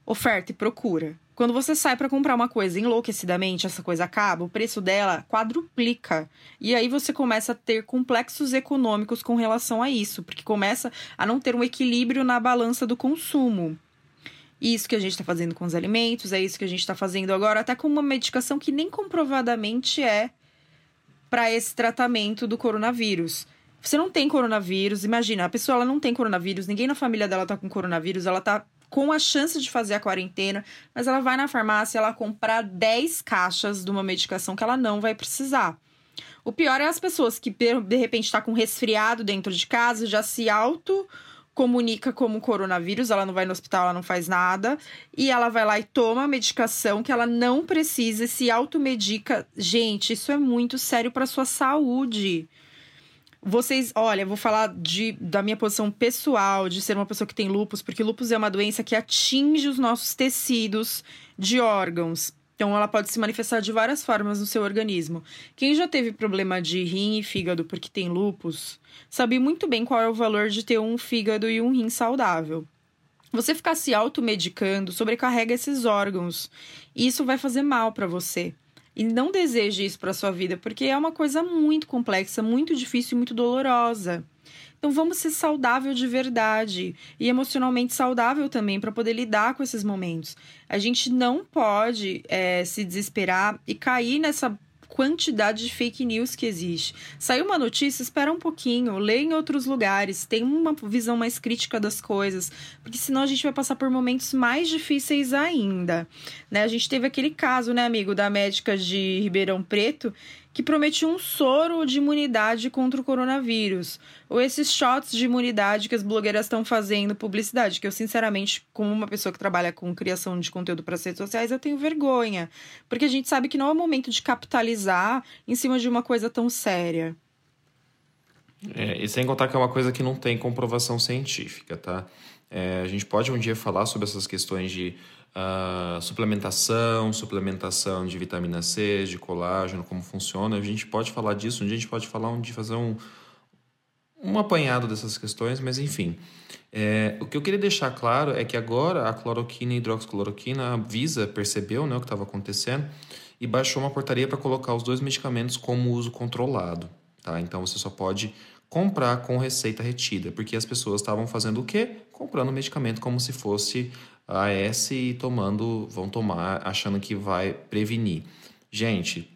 oferta e procura. Quando você sai para comprar uma coisa enlouquecidamente, essa coisa acaba, o preço dela quadruplica. E aí você começa a ter complexos econômicos com relação a isso, porque começa a não ter um equilíbrio na balança do consumo. Isso que a gente está fazendo com os alimentos, é isso que a gente está fazendo agora, até com uma medicação que nem comprovadamente é para esse tratamento do coronavírus. Você não tem coronavírus, imagina, a pessoa ela não tem coronavírus, ninguém na família dela tá com coronavírus, ela tá com a chance de fazer a quarentena, mas ela vai na farmácia ela comprar 10 caixas de uma medicação que ela não vai precisar. O pior é as pessoas que de repente está com resfriado dentro de casa, já se auto comunica como coronavírus, ela não vai no hospital, ela não faz nada, e ela vai lá e toma a medicação que ela não precisa, se automedica. Gente, isso é muito sério para sua saúde. Vocês, olha, vou falar de, da minha posição pessoal, de ser uma pessoa que tem lupus, porque lupus é uma doença que atinge os nossos tecidos de órgãos. Então, ela pode se manifestar de várias formas no seu organismo. Quem já teve problema de rim e fígado porque tem lupus, sabe muito bem qual é o valor de ter um fígado e um rim saudável. Você ficar se automedicando sobrecarrega esses órgãos. E isso vai fazer mal para você. E não deseje isso para sua vida, porque é uma coisa muito complexa, muito difícil e muito dolorosa. Então vamos ser saudável de verdade e emocionalmente saudável também para poder lidar com esses momentos. A gente não pode é, se desesperar e cair nessa quantidade de fake news que existe. Saiu uma notícia, espera um pouquinho, lê em outros lugares, tem uma visão mais crítica das coisas, porque senão a gente vai passar por momentos mais difíceis ainda. Né? A gente teve aquele caso, né, amigo, da médica de Ribeirão Preto que prometia um soro de imunidade contra o coronavírus. Ou esses shots de imunidade que as blogueiras estão fazendo publicidade, que eu, sinceramente, como uma pessoa que trabalha com criação de conteúdo para as redes sociais, eu tenho vergonha. Porque a gente sabe que não é o momento de capitalizar em cima de uma coisa tão séria. É, e sem contar que é uma coisa que não tem comprovação científica, tá? É, a gente pode um dia falar sobre essas questões de uh, suplementação, suplementação de vitamina C, de colágeno, como funciona. A gente pode falar disso, um dia a gente pode falar dia fazer um, um apanhado dessas questões, mas enfim. É, o que eu queria deixar claro é que agora a cloroquina e hidroxicloroquina, a Visa percebeu né, o que estava acontecendo e baixou uma portaria para colocar os dois medicamentos como uso controlado. Tá? Então você só pode comprar com receita retida, porque as pessoas estavam fazendo o quê? Comprando medicamento como se fosse AS e tomando, vão tomar achando que vai prevenir. Gente,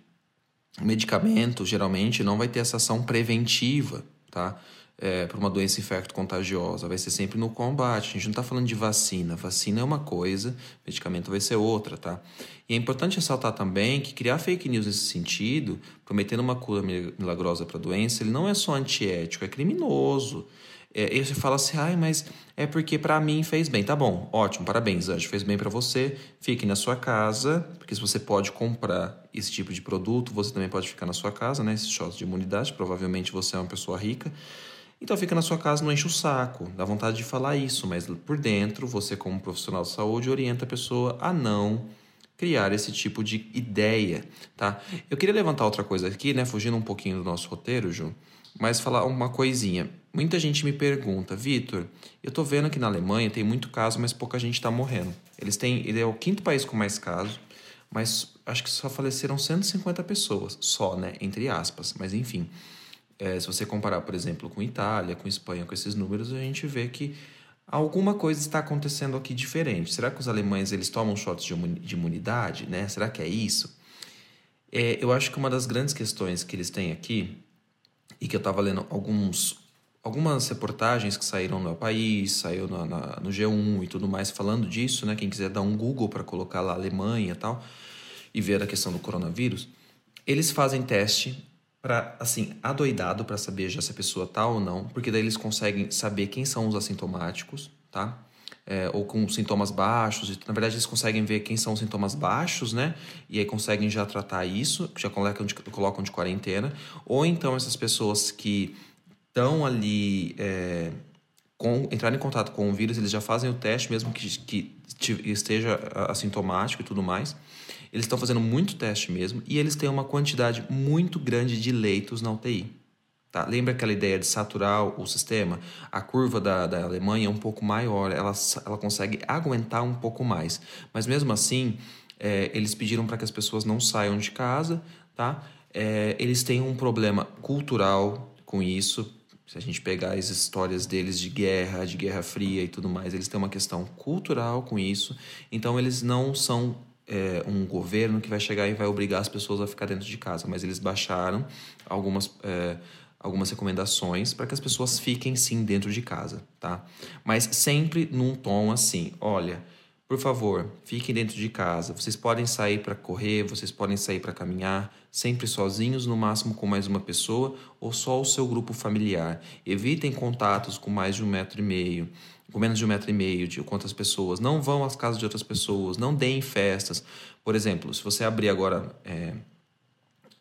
medicamento geralmente não vai ter essa ação preventiva, tá? É, para uma doença infecto-contagiosa, vai ser sempre no combate. A gente não está falando de vacina. Vacina é uma coisa, medicamento vai ser outra, tá? E é importante ressaltar também que criar fake news nesse sentido, prometendo uma cura milagrosa para a doença, ele não é só antiético, é criminoso. É, e você fala assim, ai, mas é porque para mim fez bem. Tá bom, ótimo, parabéns, Anjo, fez bem para você. Fique na sua casa, porque se você pode comprar esse tipo de produto, você também pode ficar na sua casa, né? Esses shots de imunidade, provavelmente você é uma pessoa rica. Então fica na sua casa, não enche o saco, dá vontade de falar isso, mas por dentro, você como profissional de saúde orienta a pessoa a não criar esse tipo de ideia, tá? Eu queria levantar outra coisa aqui, né, fugindo um pouquinho do nosso roteiro, Ju, mas falar uma coisinha. Muita gente me pergunta, Vitor, eu tô vendo que na Alemanha tem muito caso, mas pouca gente está morrendo. Eles têm, ele é o quinto país com mais casos, mas acho que só faleceram 150 pessoas, só, né, entre aspas, mas enfim. É, se você comparar, por exemplo, com Itália, com Espanha, com esses números, a gente vê que alguma coisa está acontecendo aqui diferente. Será que os alemães eles tomam shots de imunidade, né? Será que é isso? É, eu acho que uma das grandes questões que eles têm aqui e que eu estava lendo alguns algumas reportagens que saíram no país, saiu na, na, no G1 e tudo mais falando disso, né? Quem quiser dar um Google para colocar lá Alemanha e tal e ver a questão do coronavírus, eles fazem teste para assim adoidado para saber já se a pessoa tá ou não, porque daí eles conseguem saber quem são os assintomáticos, tá? É, ou com sintomas baixos, na verdade eles conseguem ver quem são os sintomas baixos, né? E aí conseguem já tratar isso, já colocam de, colocam de quarentena, ou então essas pessoas que estão ali é, com, entrar em contato com o vírus, eles já fazem o teste mesmo que, que esteja assintomático e tudo mais. Eles estão fazendo muito teste mesmo e eles têm uma quantidade muito grande de leitos na UTI. Tá? Lembra aquela ideia de saturar o sistema? A curva da, da Alemanha é um pouco maior, ela, ela consegue aguentar um pouco mais. Mas mesmo assim, é, eles pediram para que as pessoas não saiam de casa. Tá? É, eles têm um problema cultural com isso se a gente pegar as histórias deles de guerra, de guerra fria e tudo mais, eles têm uma questão cultural com isso. Então, eles não são é, um governo que vai chegar e vai obrigar as pessoas a ficar dentro de casa, mas eles baixaram algumas, é, algumas recomendações para que as pessoas fiquem sim dentro de casa, tá? Mas sempre num tom assim: olha por favor, fiquem dentro de casa. Vocês podem sair para correr, vocês podem sair para caminhar, sempre sozinhos, no máximo com mais uma pessoa ou só o seu grupo familiar. Evitem contatos com mais de um metro e meio, com menos de um metro e meio de quantas pessoas. Não vão às casas de outras pessoas, não deem festas. Por exemplo, se você abrir agora é,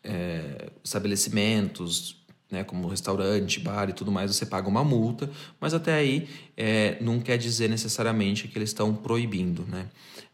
é, estabelecimentos, né, como restaurante, bar e tudo mais, você paga uma multa, mas até aí é, não quer dizer necessariamente que eles estão proibindo. Né?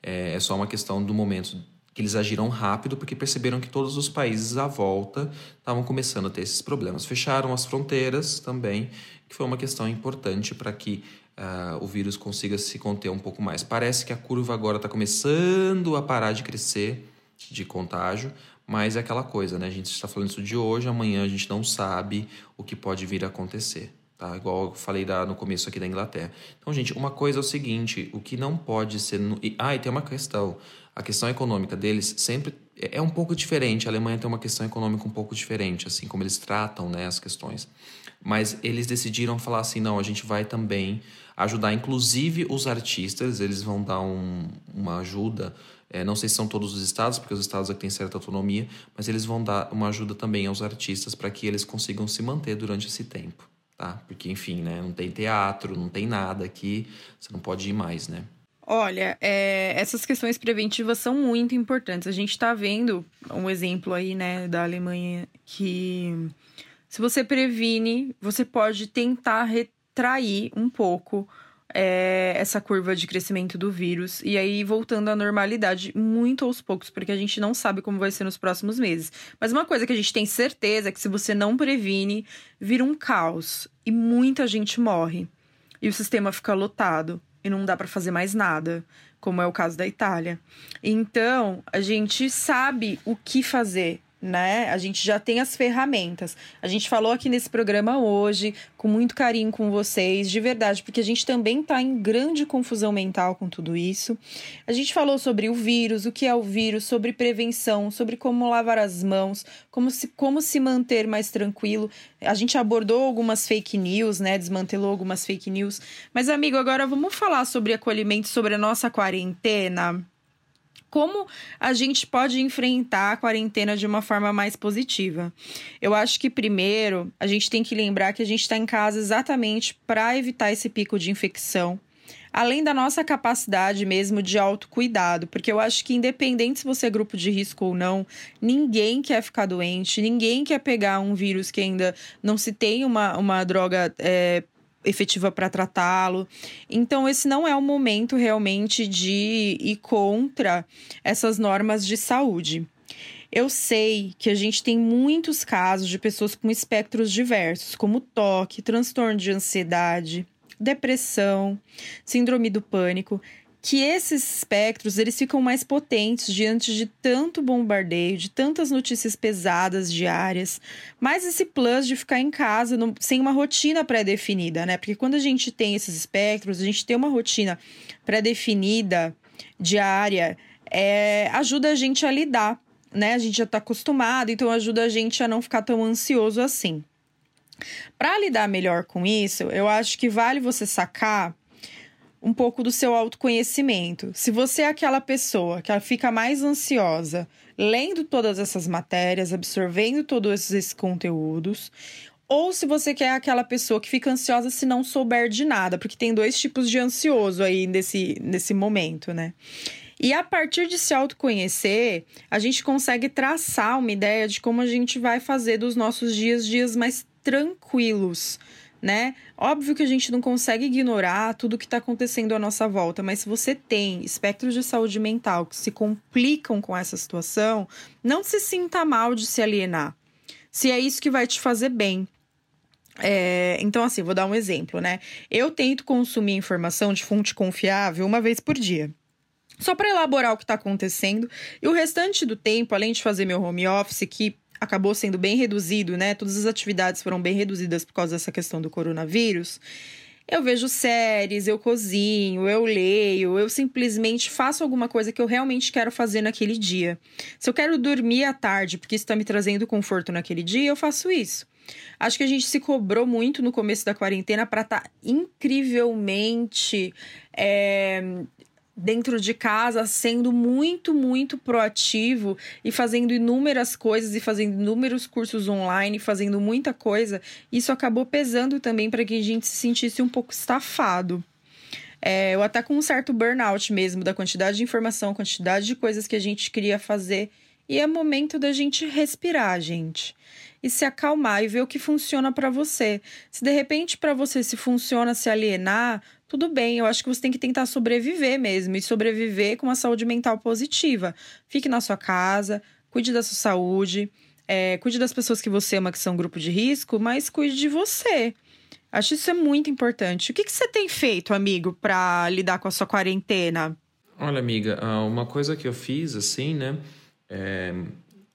É, é só uma questão do momento que eles agiram rápido porque perceberam que todos os países à volta estavam começando a ter esses problemas. Fecharam as fronteiras também, que foi uma questão importante para que uh, o vírus consiga se conter um pouco mais. Parece que a curva agora está começando a parar de crescer de contágio, mas é aquela coisa, né? A gente está falando isso de hoje, amanhã a gente não sabe o que pode vir a acontecer. Tá? Igual eu falei da, no começo aqui da Inglaterra. Então, gente, uma coisa é o seguinte: o que não pode ser. No... Ah, e tem uma questão. A questão econômica deles sempre é, é um pouco diferente. A Alemanha tem uma questão econômica um pouco diferente, assim, como eles tratam né, as questões. Mas eles decidiram falar assim: não, a gente vai também ajudar, inclusive os artistas, eles vão dar um, uma ajuda. É, não sei se são todos os estados, porque os estados aqui têm certa autonomia, mas eles vão dar uma ajuda também aos artistas para que eles consigam se manter durante esse tempo tá? Porque, enfim, né? Não tem teatro, não tem nada aqui, você não pode ir mais, né? Olha, é, essas questões preventivas são muito importantes. A gente está vendo um exemplo aí, né, da Alemanha que se você previne, você pode tentar retrair um pouco é, essa curva de crescimento do vírus e aí voltando à normalidade muito aos poucos, porque a gente não sabe como vai ser nos próximos meses. Mas uma coisa que a gente tem certeza é que se você não previne, vira um caos e muita gente morre. E o sistema fica lotado e não dá para fazer mais nada, como é o caso da Itália. Então, a gente sabe o que fazer né? A gente já tem as ferramentas. A gente falou aqui nesse programa hoje, com muito carinho com vocês, de verdade, porque a gente também está em grande confusão mental com tudo isso. A gente falou sobre o vírus, o que é o vírus, sobre prevenção, sobre como lavar as mãos, como se, como se manter mais tranquilo. A gente abordou algumas fake news, né? Desmantelou algumas fake news. Mas, amigo, agora vamos falar sobre acolhimento, sobre a nossa quarentena como a gente pode enfrentar a quarentena de uma forma mais positiva. Eu acho que primeiro a gente tem que lembrar que a gente está em casa exatamente para evitar esse pico de infecção. Além da nossa capacidade mesmo de autocuidado, porque eu acho que, independente se você é grupo de risco ou não, ninguém quer ficar doente, ninguém quer pegar um vírus que ainda não se tem uma, uma droga é, efetiva para tratá-lo. Então, esse não é o momento realmente de ir contra essas normas de saúde. Eu sei que a gente tem muitos casos de pessoas com espectros diversos, como toque, transtorno de ansiedade, depressão, síndrome do pânico, que esses espectros eles ficam mais potentes diante de tanto bombardeio, de tantas notícias pesadas diárias, mais esse plus de ficar em casa no, sem uma rotina pré-definida, né? Porque quando a gente tem esses espectros, a gente tem uma rotina pré-definida, diária, é, ajuda a gente a lidar, né? A gente já está acostumado, então ajuda a gente a não ficar tão ansioso assim. Para lidar melhor com isso, eu acho que vale você sacar um pouco do seu autoconhecimento. Se você é aquela pessoa que fica mais ansiosa lendo todas essas matérias, absorvendo todos esses conteúdos, ou se você quer aquela pessoa que fica ansiosa se não souber de nada, porque tem dois tipos de ansioso aí nesse, nesse momento, né? E a partir de se autoconhecer, a gente consegue traçar uma ideia de como a gente vai fazer dos nossos dias dias mais tranquilos né? Óbvio que a gente não consegue ignorar tudo que está acontecendo à nossa volta, mas se você tem espectros de saúde mental que se complicam com essa situação, não se sinta mal de se alienar. Se é isso que vai te fazer bem. É, então, assim, vou dar um exemplo, né? Eu tento consumir informação de fonte confiável uma vez por dia só para elaborar o que está acontecendo. E o restante do tempo, além de fazer meu home office, que acabou sendo bem reduzido, né? Todas as atividades foram bem reduzidas por causa dessa questão do coronavírus. Eu vejo séries, eu cozinho, eu leio, eu simplesmente faço alguma coisa que eu realmente quero fazer naquele dia. Se eu quero dormir à tarde, porque isso está me trazendo conforto naquele dia, eu faço isso. Acho que a gente se cobrou muito no começo da quarentena para estar tá incrivelmente é, dentro de casa, sendo muito, muito proativo e fazendo inúmeras coisas e fazendo inúmeros cursos online, fazendo muita coisa, isso acabou pesando também para que a gente se sentisse um pouco estafado. É, eu até com um certo burnout mesmo, da quantidade de informação, quantidade de coisas que a gente queria fazer. E é momento da gente respirar, gente e se acalmar e ver o que funciona para você. Se de repente para você se funciona se alienar, tudo bem. Eu acho que você tem que tentar sobreviver mesmo e sobreviver com uma saúde mental positiva. Fique na sua casa, cuide da sua saúde, é, cuide das pessoas que você ama que são grupo de risco, mas cuide de você. Acho isso é muito importante. O que, que você tem feito, amigo, para lidar com a sua quarentena? Olha, amiga, ah, uma coisa que eu fiz assim, né? É,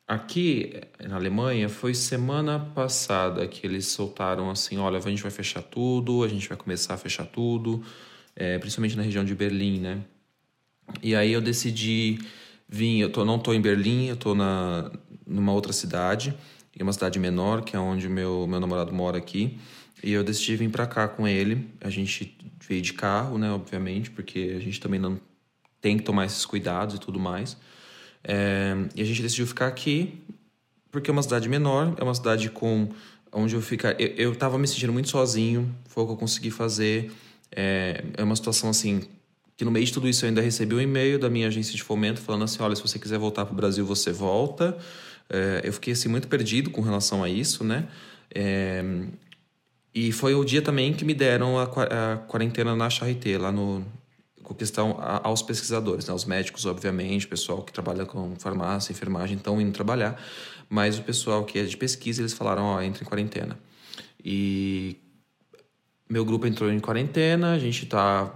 aqui na Alemanha foi semana passada que eles soltaram assim: olha, a gente vai fechar tudo, a gente vai começar a fechar tudo, é, principalmente na região de Berlim, né? E aí eu decidi vir. Eu tô, não tô em Berlim, eu tô na, numa outra cidade, em uma cidade menor, que é onde meu, meu namorado mora aqui. E eu decidi vir para cá com ele. A gente veio de carro, né, obviamente, porque a gente também não tem que tomar esses cuidados e tudo mais. É, e a gente decidiu ficar aqui porque é uma cidade menor, é uma cidade com onde eu ficar. Eu, eu tava me sentindo muito sozinho, foi o que eu consegui fazer. É, é uma situação assim que no meio de tudo isso eu ainda recebi um e-mail da minha agência de fomento falando assim, olha, se você quiser voltar para o Brasil, você volta. É, eu fiquei assim muito perdido com relação a isso, né? É, e foi o dia também que me deram a, a quarentena na Charité, lá no com questão aos pesquisadores, né? os médicos, obviamente, o pessoal que trabalha com farmácia, enfermagem, estão indo trabalhar, mas o pessoal que é de pesquisa, eles falaram, ó, oh, entra em quarentena. E meu grupo entrou em quarentena, a gente tá,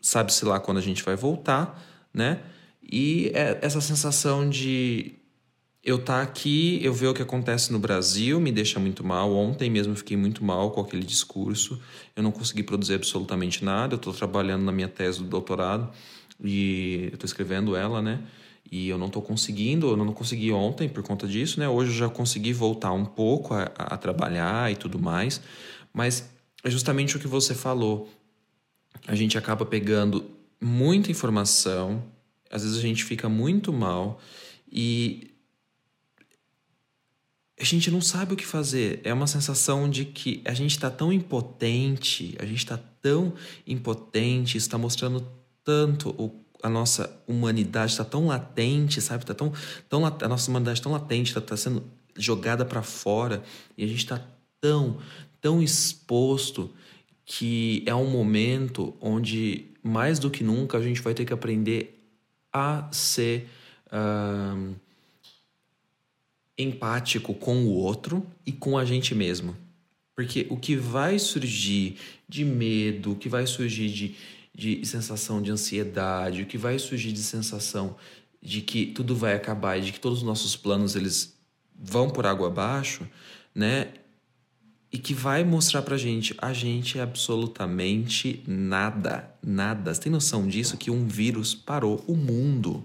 sabe-se lá quando a gente vai voltar, né? E é essa sensação de eu tá aqui, eu ver o que acontece no Brasil, me deixa muito mal. Ontem mesmo fiquei muito mal com aquele discurso. Eu não consegui produzir absolutamente nada. Eu estou trabalhando na minha tese do doutorado e eu estou escrevendo ela, né? E eu não estou conseguindo, eu não consegui ontem por conta disso, né? Hoje eu já consegui voltar um pouco a, a trabalhar e tudo mais. Mas é justamente o que você falou. A gente acaba pegando muita informação, às vezes a gente fica muito mal e a gente não sabe o que fazer. É uma sensação de que a gente está tão impotente, a gente está tão impotente, está mostrando tanto o, a nossa humanidade está tão latente, sabe? Tá tão, tão a nossa humanidade tão latente, está tá sendo jogada para fora e a gente está tão, tão exposto que é um momento onde mais do que nunca a gente vai ter que aprender a ser uh, empático com o outro e com a gente mesmo. Porque o que vai surgir de medo, o que vai surgir de, de sensação de ansiedade, o que vai surgir de sensação de que tudo vai acabar e de que todos os nossos planos eles vão por água abaixo, né? E que vai mostrar pra gente, a gente é absolutamente nada, nada. Você tem noção disso? Que um vírus parou o mundo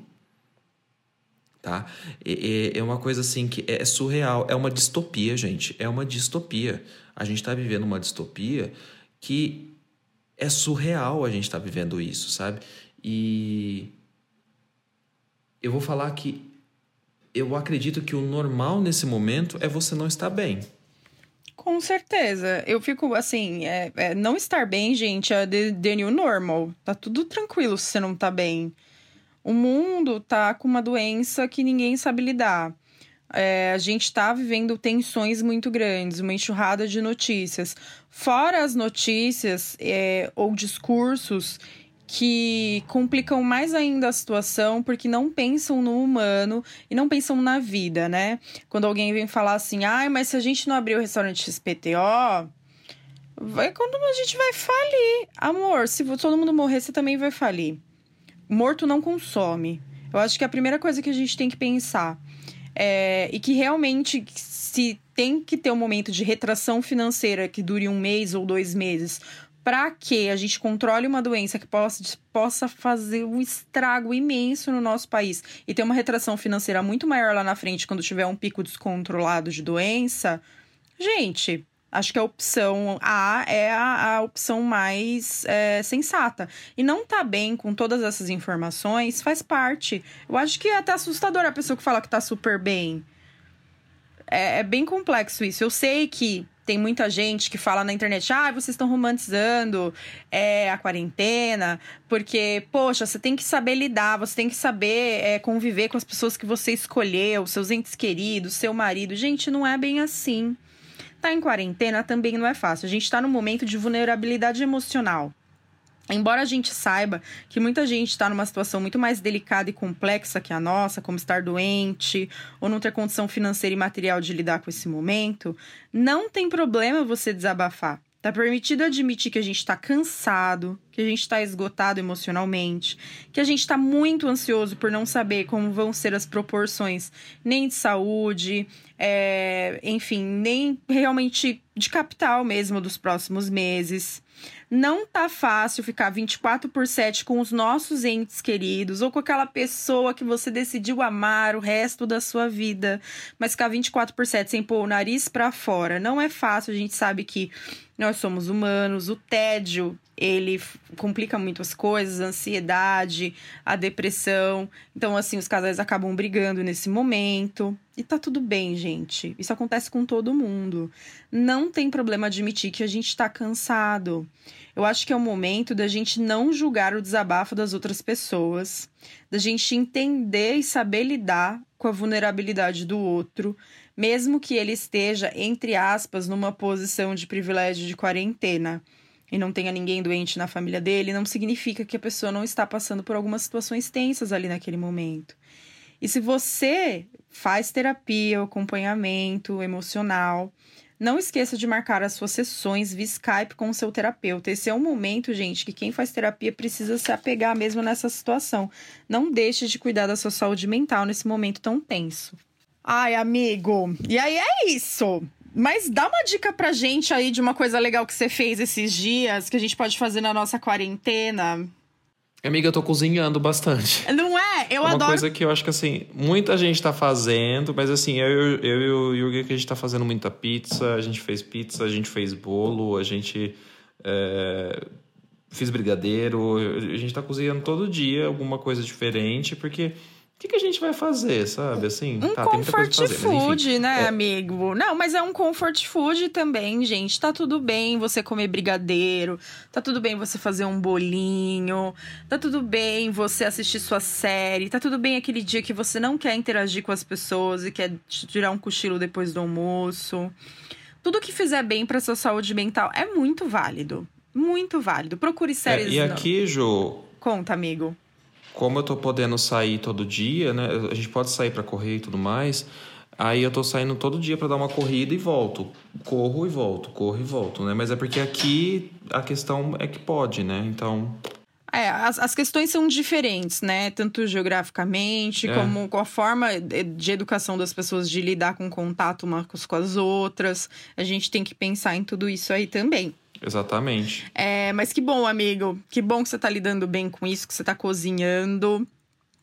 tá? É, é uma coisa assim que é surreal, é uma distopia, gente, é uma distopia. A gente está vivendo uma distopia que é surreal a gente estar tá vivendo isso, sabe? E eu vou falar que eu acredito que o normal nesse momento é você não estar bem. Com certeza. Eu fico assim, é, é, não estar bem, gente, é the, the new normal. Tá tudo tranquilo se você não tá bem. O mundo tá com uma doença que ninguém sabe lidar. É, a gente está vivendo tensões muito grandes, uma enxurrada de notícias. Fora as notícias é, ou discursos que complicam mais ainda a situação porque não pensam no humano e não pensam na vida, né? Quando alguém vem falar assim, ai, mas se a gente não abrir o restaurante XPTO, vai quando a gente vai falir. Amor, se todo mundo morrer, você também vai falir morto não consome. Eu acho que a primeira coisa que a gente tem que pensar é, e que realmente se tem que ter um momento de retração financeira que dure um mês ou dois meses para que a gente controle uma doença que possa, possa fazer um estrago imenso no nosso país e ter uma retração financeira muito maior lá na frente quando tiver um pico descontrolado de doença, gente, Acho que a opção A é a, a opção mais é, sensata. E não tá bem com todas essas informações faz parte. Eu acho que é até assustador a pessoa que fala que tá super bem. É, é bem complexo isso. Eu sei que tem muita gente que fala na internet, ah, vocês estão romantizando é, a quarentena, porque, poxa, você tem que saber lidar, você tem que saber é, conviver com as pessoas que você escolheu, seus entes queridos, seu marido. Gente, não é bem assim. Tá em quarentena também não é fácil. A gente está num momento de vulnerabilidade emocional. Embora a gente saiba que muita gente está numa situação muito mais delicada e complexa que a nossa, como estar doente ou não ter condição financeira e material de lidar com esse momento, não tem problema você desabafar. Tá permitido admitir que a gente está cansado, que a gente está esgotado emocionalmente, que a gente está muito ansioso por não saber como vão ser as proporções nem de saúde, é, enfim, nem realmente de capital mesmo dos próximos meses. Não tá fácil ficar 24 por 7 com os nossos entes queridos ou com aquela pessoa que você decidiu amar o resto da sua vida, mas ficar 24 por 7 sem pôr o nariz para fora não é fácil. A gente sabe que nós somos humanos, o tédio ele complica muito as coisas, a ansiedade, a depressão. Então, assim, os casais acabam brigando nesse momento. E tá tudo bem, gente. Isso acontece com todo mundo. Não tem problema admitir que a gente tá cansado. Eu acho que é o momento da gente não julgar o desabafo das outras pessoas, da gente entender e saber lidar com a vulnerabilidade do outro, mesmo que ele esteja, entre aspas, numa posição de privilégio de quarentena e não tenha ninguém doente na família dele, não significa que a pessoa não está passando por algumas situações tensas ali naquele momento. E se você faz terapia, acompanhamento emocional, não esqueça de marcar as suas sessões via Skype com o seu terapeuta. Esse é um momento, gente, que quem faz terapia precisa se apegar mesmo nessa situação. Não deixe de cuidar da sua saúde mental nesse momento tão tenso. Ai, amigo, e aí é isso. Mas dá uma dica pra gente aí de uma coisa legal que você fez esses dias, que a gente pode fazer na nossa quarentena. Amiga, eu tô cozinhando bastante. Não é? Eu é uma adoro. coisa que eu acho que, assim, muita gente tá fazendo, mas, assim, eu, eu e o Yuri, que a gente tá fazendo muita pizza, a gente fez pizza, a gente fez bolo, a gente é, fez brigadeiro, a gente tá cozinhando todo dia alguma coisa diferente, porque que, que a gente vai fazer, sabe? Assim, um tá, comfort fazer, food, enfim, né, é... amigo? Não, mas é um comfort food também, gente. Tá tudo bem você comer brigadeiro, tá tudo bem você fazer um bolinho, tá tudo bem você assistir sua série, tá tudo bem aquele dia que você não quer interagir com as pessoas e quer tirar um cochilo depois do almoço. Tudo que fizer bem para sua saúde mental é muito válido. Muito válido. Procure séries. É, e aqui, Jo. Conta, amigo como eu tô podendo sair todo dia, né? A gente pode sair para correr e tudo mais. Aí eu tô saindo todo dia para dar uma corrida e volto. Corro e volto, corro e volto, né? Mas é porque aqui a questão é que pode, né? Então. É, as, as questões são diferentes, né? Tanto geograficamente, é. como com a forma de educação das pessoas de lidar com contato umas com as outras. A gente tem que pensar em tudo isso aí também. Exatamente. É, mas que bom, amigo. Que bom que você tá lidando bem com isso, que você tá cozinhando.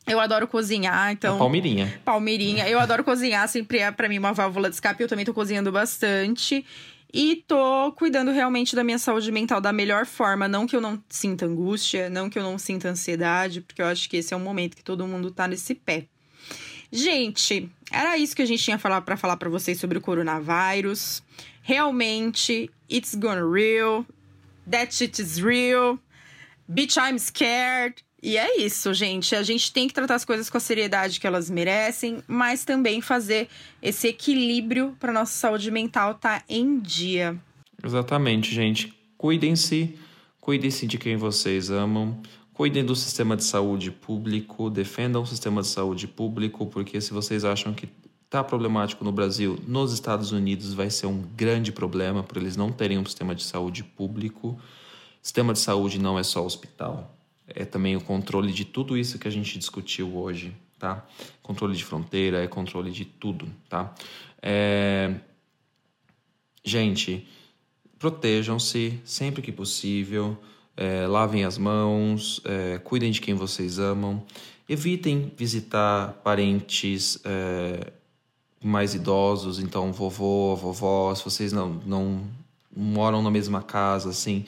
Eu adoro cozinhar, então. A Palmeirinha. Palmeirinha. Eu adoro cozinhar, sempre é para mim uma válvula de escape. Eu também tô cozinhando bastante. E tô cuidando realmente da minha saúde mental da melhor forma. Não que eu não sinta angústia, não que eu não sinta ansiedade, porque eu acho que esse é um momento que todo mundo tá nesse pé. Gente, era isso que a gente tinha para falar para vocês sobre o coronavírus. Realmente, it's gonna real. That shit is real. Bitch, I'm scared. E é isso, gente. A gente tem que tratar as coisas com a seriedade que elas merecem, mas também fazer esse equilíbrio para nossa saúde mental estar tá em dia. Exatamente, gente. Cuidem-se, cuidem-se de quem vocês amam, cuidem do sistema de saúde público, defendam o sistema de saúde público, porque se vocês acham que está problemático no Brasil, nos Estados Unidos vai ser um grande problema por eles não terem um sistema de saúde público. Sistema de saúde não é só hospital, é também o controle de tudo isso que a gente discutiu hoje, tá? Controle de fronteira, é controle de tudo, tá? É... Gente, protejam-se sempre que possível, é, lavem as mãos, é, cuidem de quem vocês amam, evitem visitar parentes é, mais idosos, então vovô, vovó, se vocês não, não moram na mesma casa, assim,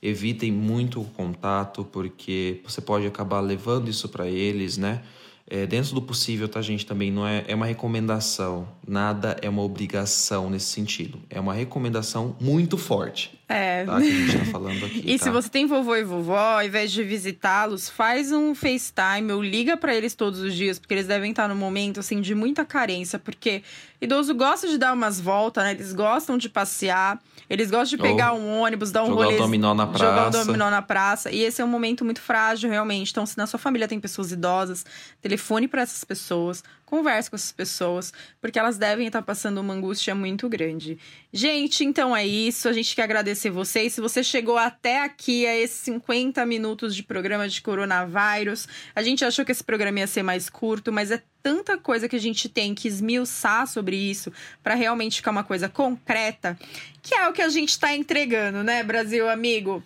evitem muito o contato, porque você pode acabar levando isso para eles, né? É, dentro do possível, tá, gente? Também não é, é uma recomendação, nada é uma obrigação nesse sentido. É uma recomendação muito forte. É. Tá, que a gente tá falando aqui. E tá? se você tem vovô e vovó, ao invés de visitá-los, faz um FaceTime ou liga pra eles todos os dias, porque eles devem estar num momento assim de muita carência, porque idoso gosta de dar umas voltas, né? Eles gostam de passear, eles gostam de pegar Ou um ônibus, dar um jogar o rolê, dominó na jogar um praça. dominó na praça, e esse é um momento muito frágil realmente. Então, se na sua família tem pessoas idosas, telefone pra essas pessoas, converse com essas pessoas, porque elas devem estar passando uma angústia muito grande. Gente, então é isso. A gente quer agradecer vocês. Se você chegou até aqui, a esses 50 minutos de programa de coronavírus, a gente achou que esse programa ia ser mais curto, mas é tanta coisa que a gente tem que esmiuçar sobre isso para realmente ficar uma coisa concreta, que é o que a gente está entregando, né, Brasil amigo?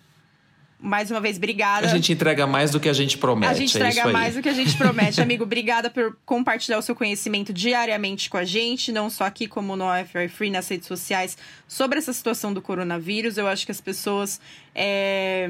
Mais uma vez, obrigada. A gente entrega mais do que a gente promete. A gente é entrega aí. mais do que a gente promete. Amigo, obrigada por compartilhar o seu conhecimento diariamente com a gente, não só aqui como no FR Free, nas redes sociais, sobre essa situação do coronavírus. Eu acho que as pessoas é,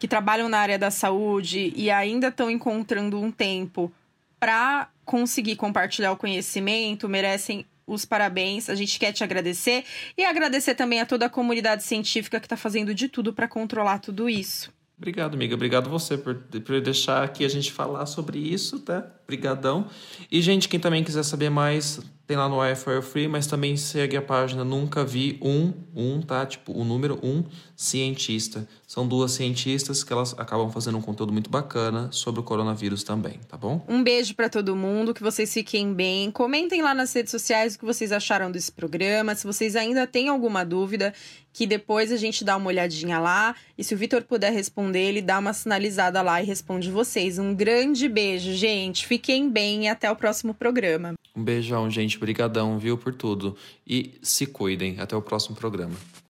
que trabalham na área da saúde e ainda estão encontrando um tempo para conseguir compartilhar o conhecimento merecem os parabéns. A gente quer te agradecer e agradecer também a toda a comunidade científica que está fazendo de tudo para controlar tudo isso. Obrigado, amiga. Obrigado você por, por deixar aqui a gente falar sobre isso, tá? Obrigadão. E, gente, quem também quiser saber mais, tem lá no iFire Free, mas também segue a página Nunca Vi Um, um, tá? Tipo, o número um, cientista. São duas cientistas que elas acabam fazendo um conteúdo muito bacana sobre o coronavírus também, tá bom? Um beijo para todo mundo, que vocês fiquem bem. Comentem lá nas redes sociais o que vocês acharam desse programa. Se vocês ainda têm alguma dúvida, que depois a gente dá uma olhadinha lá. E se o Vitor puder responder, ele dá uma sinalizada lá e responde vocês. Um grande beijo, gente. Fiquem bem e até o próximo programa. Um beijão, gente. Obrigadão, viu, por tudo. E se cuidem. Até o próximo programa.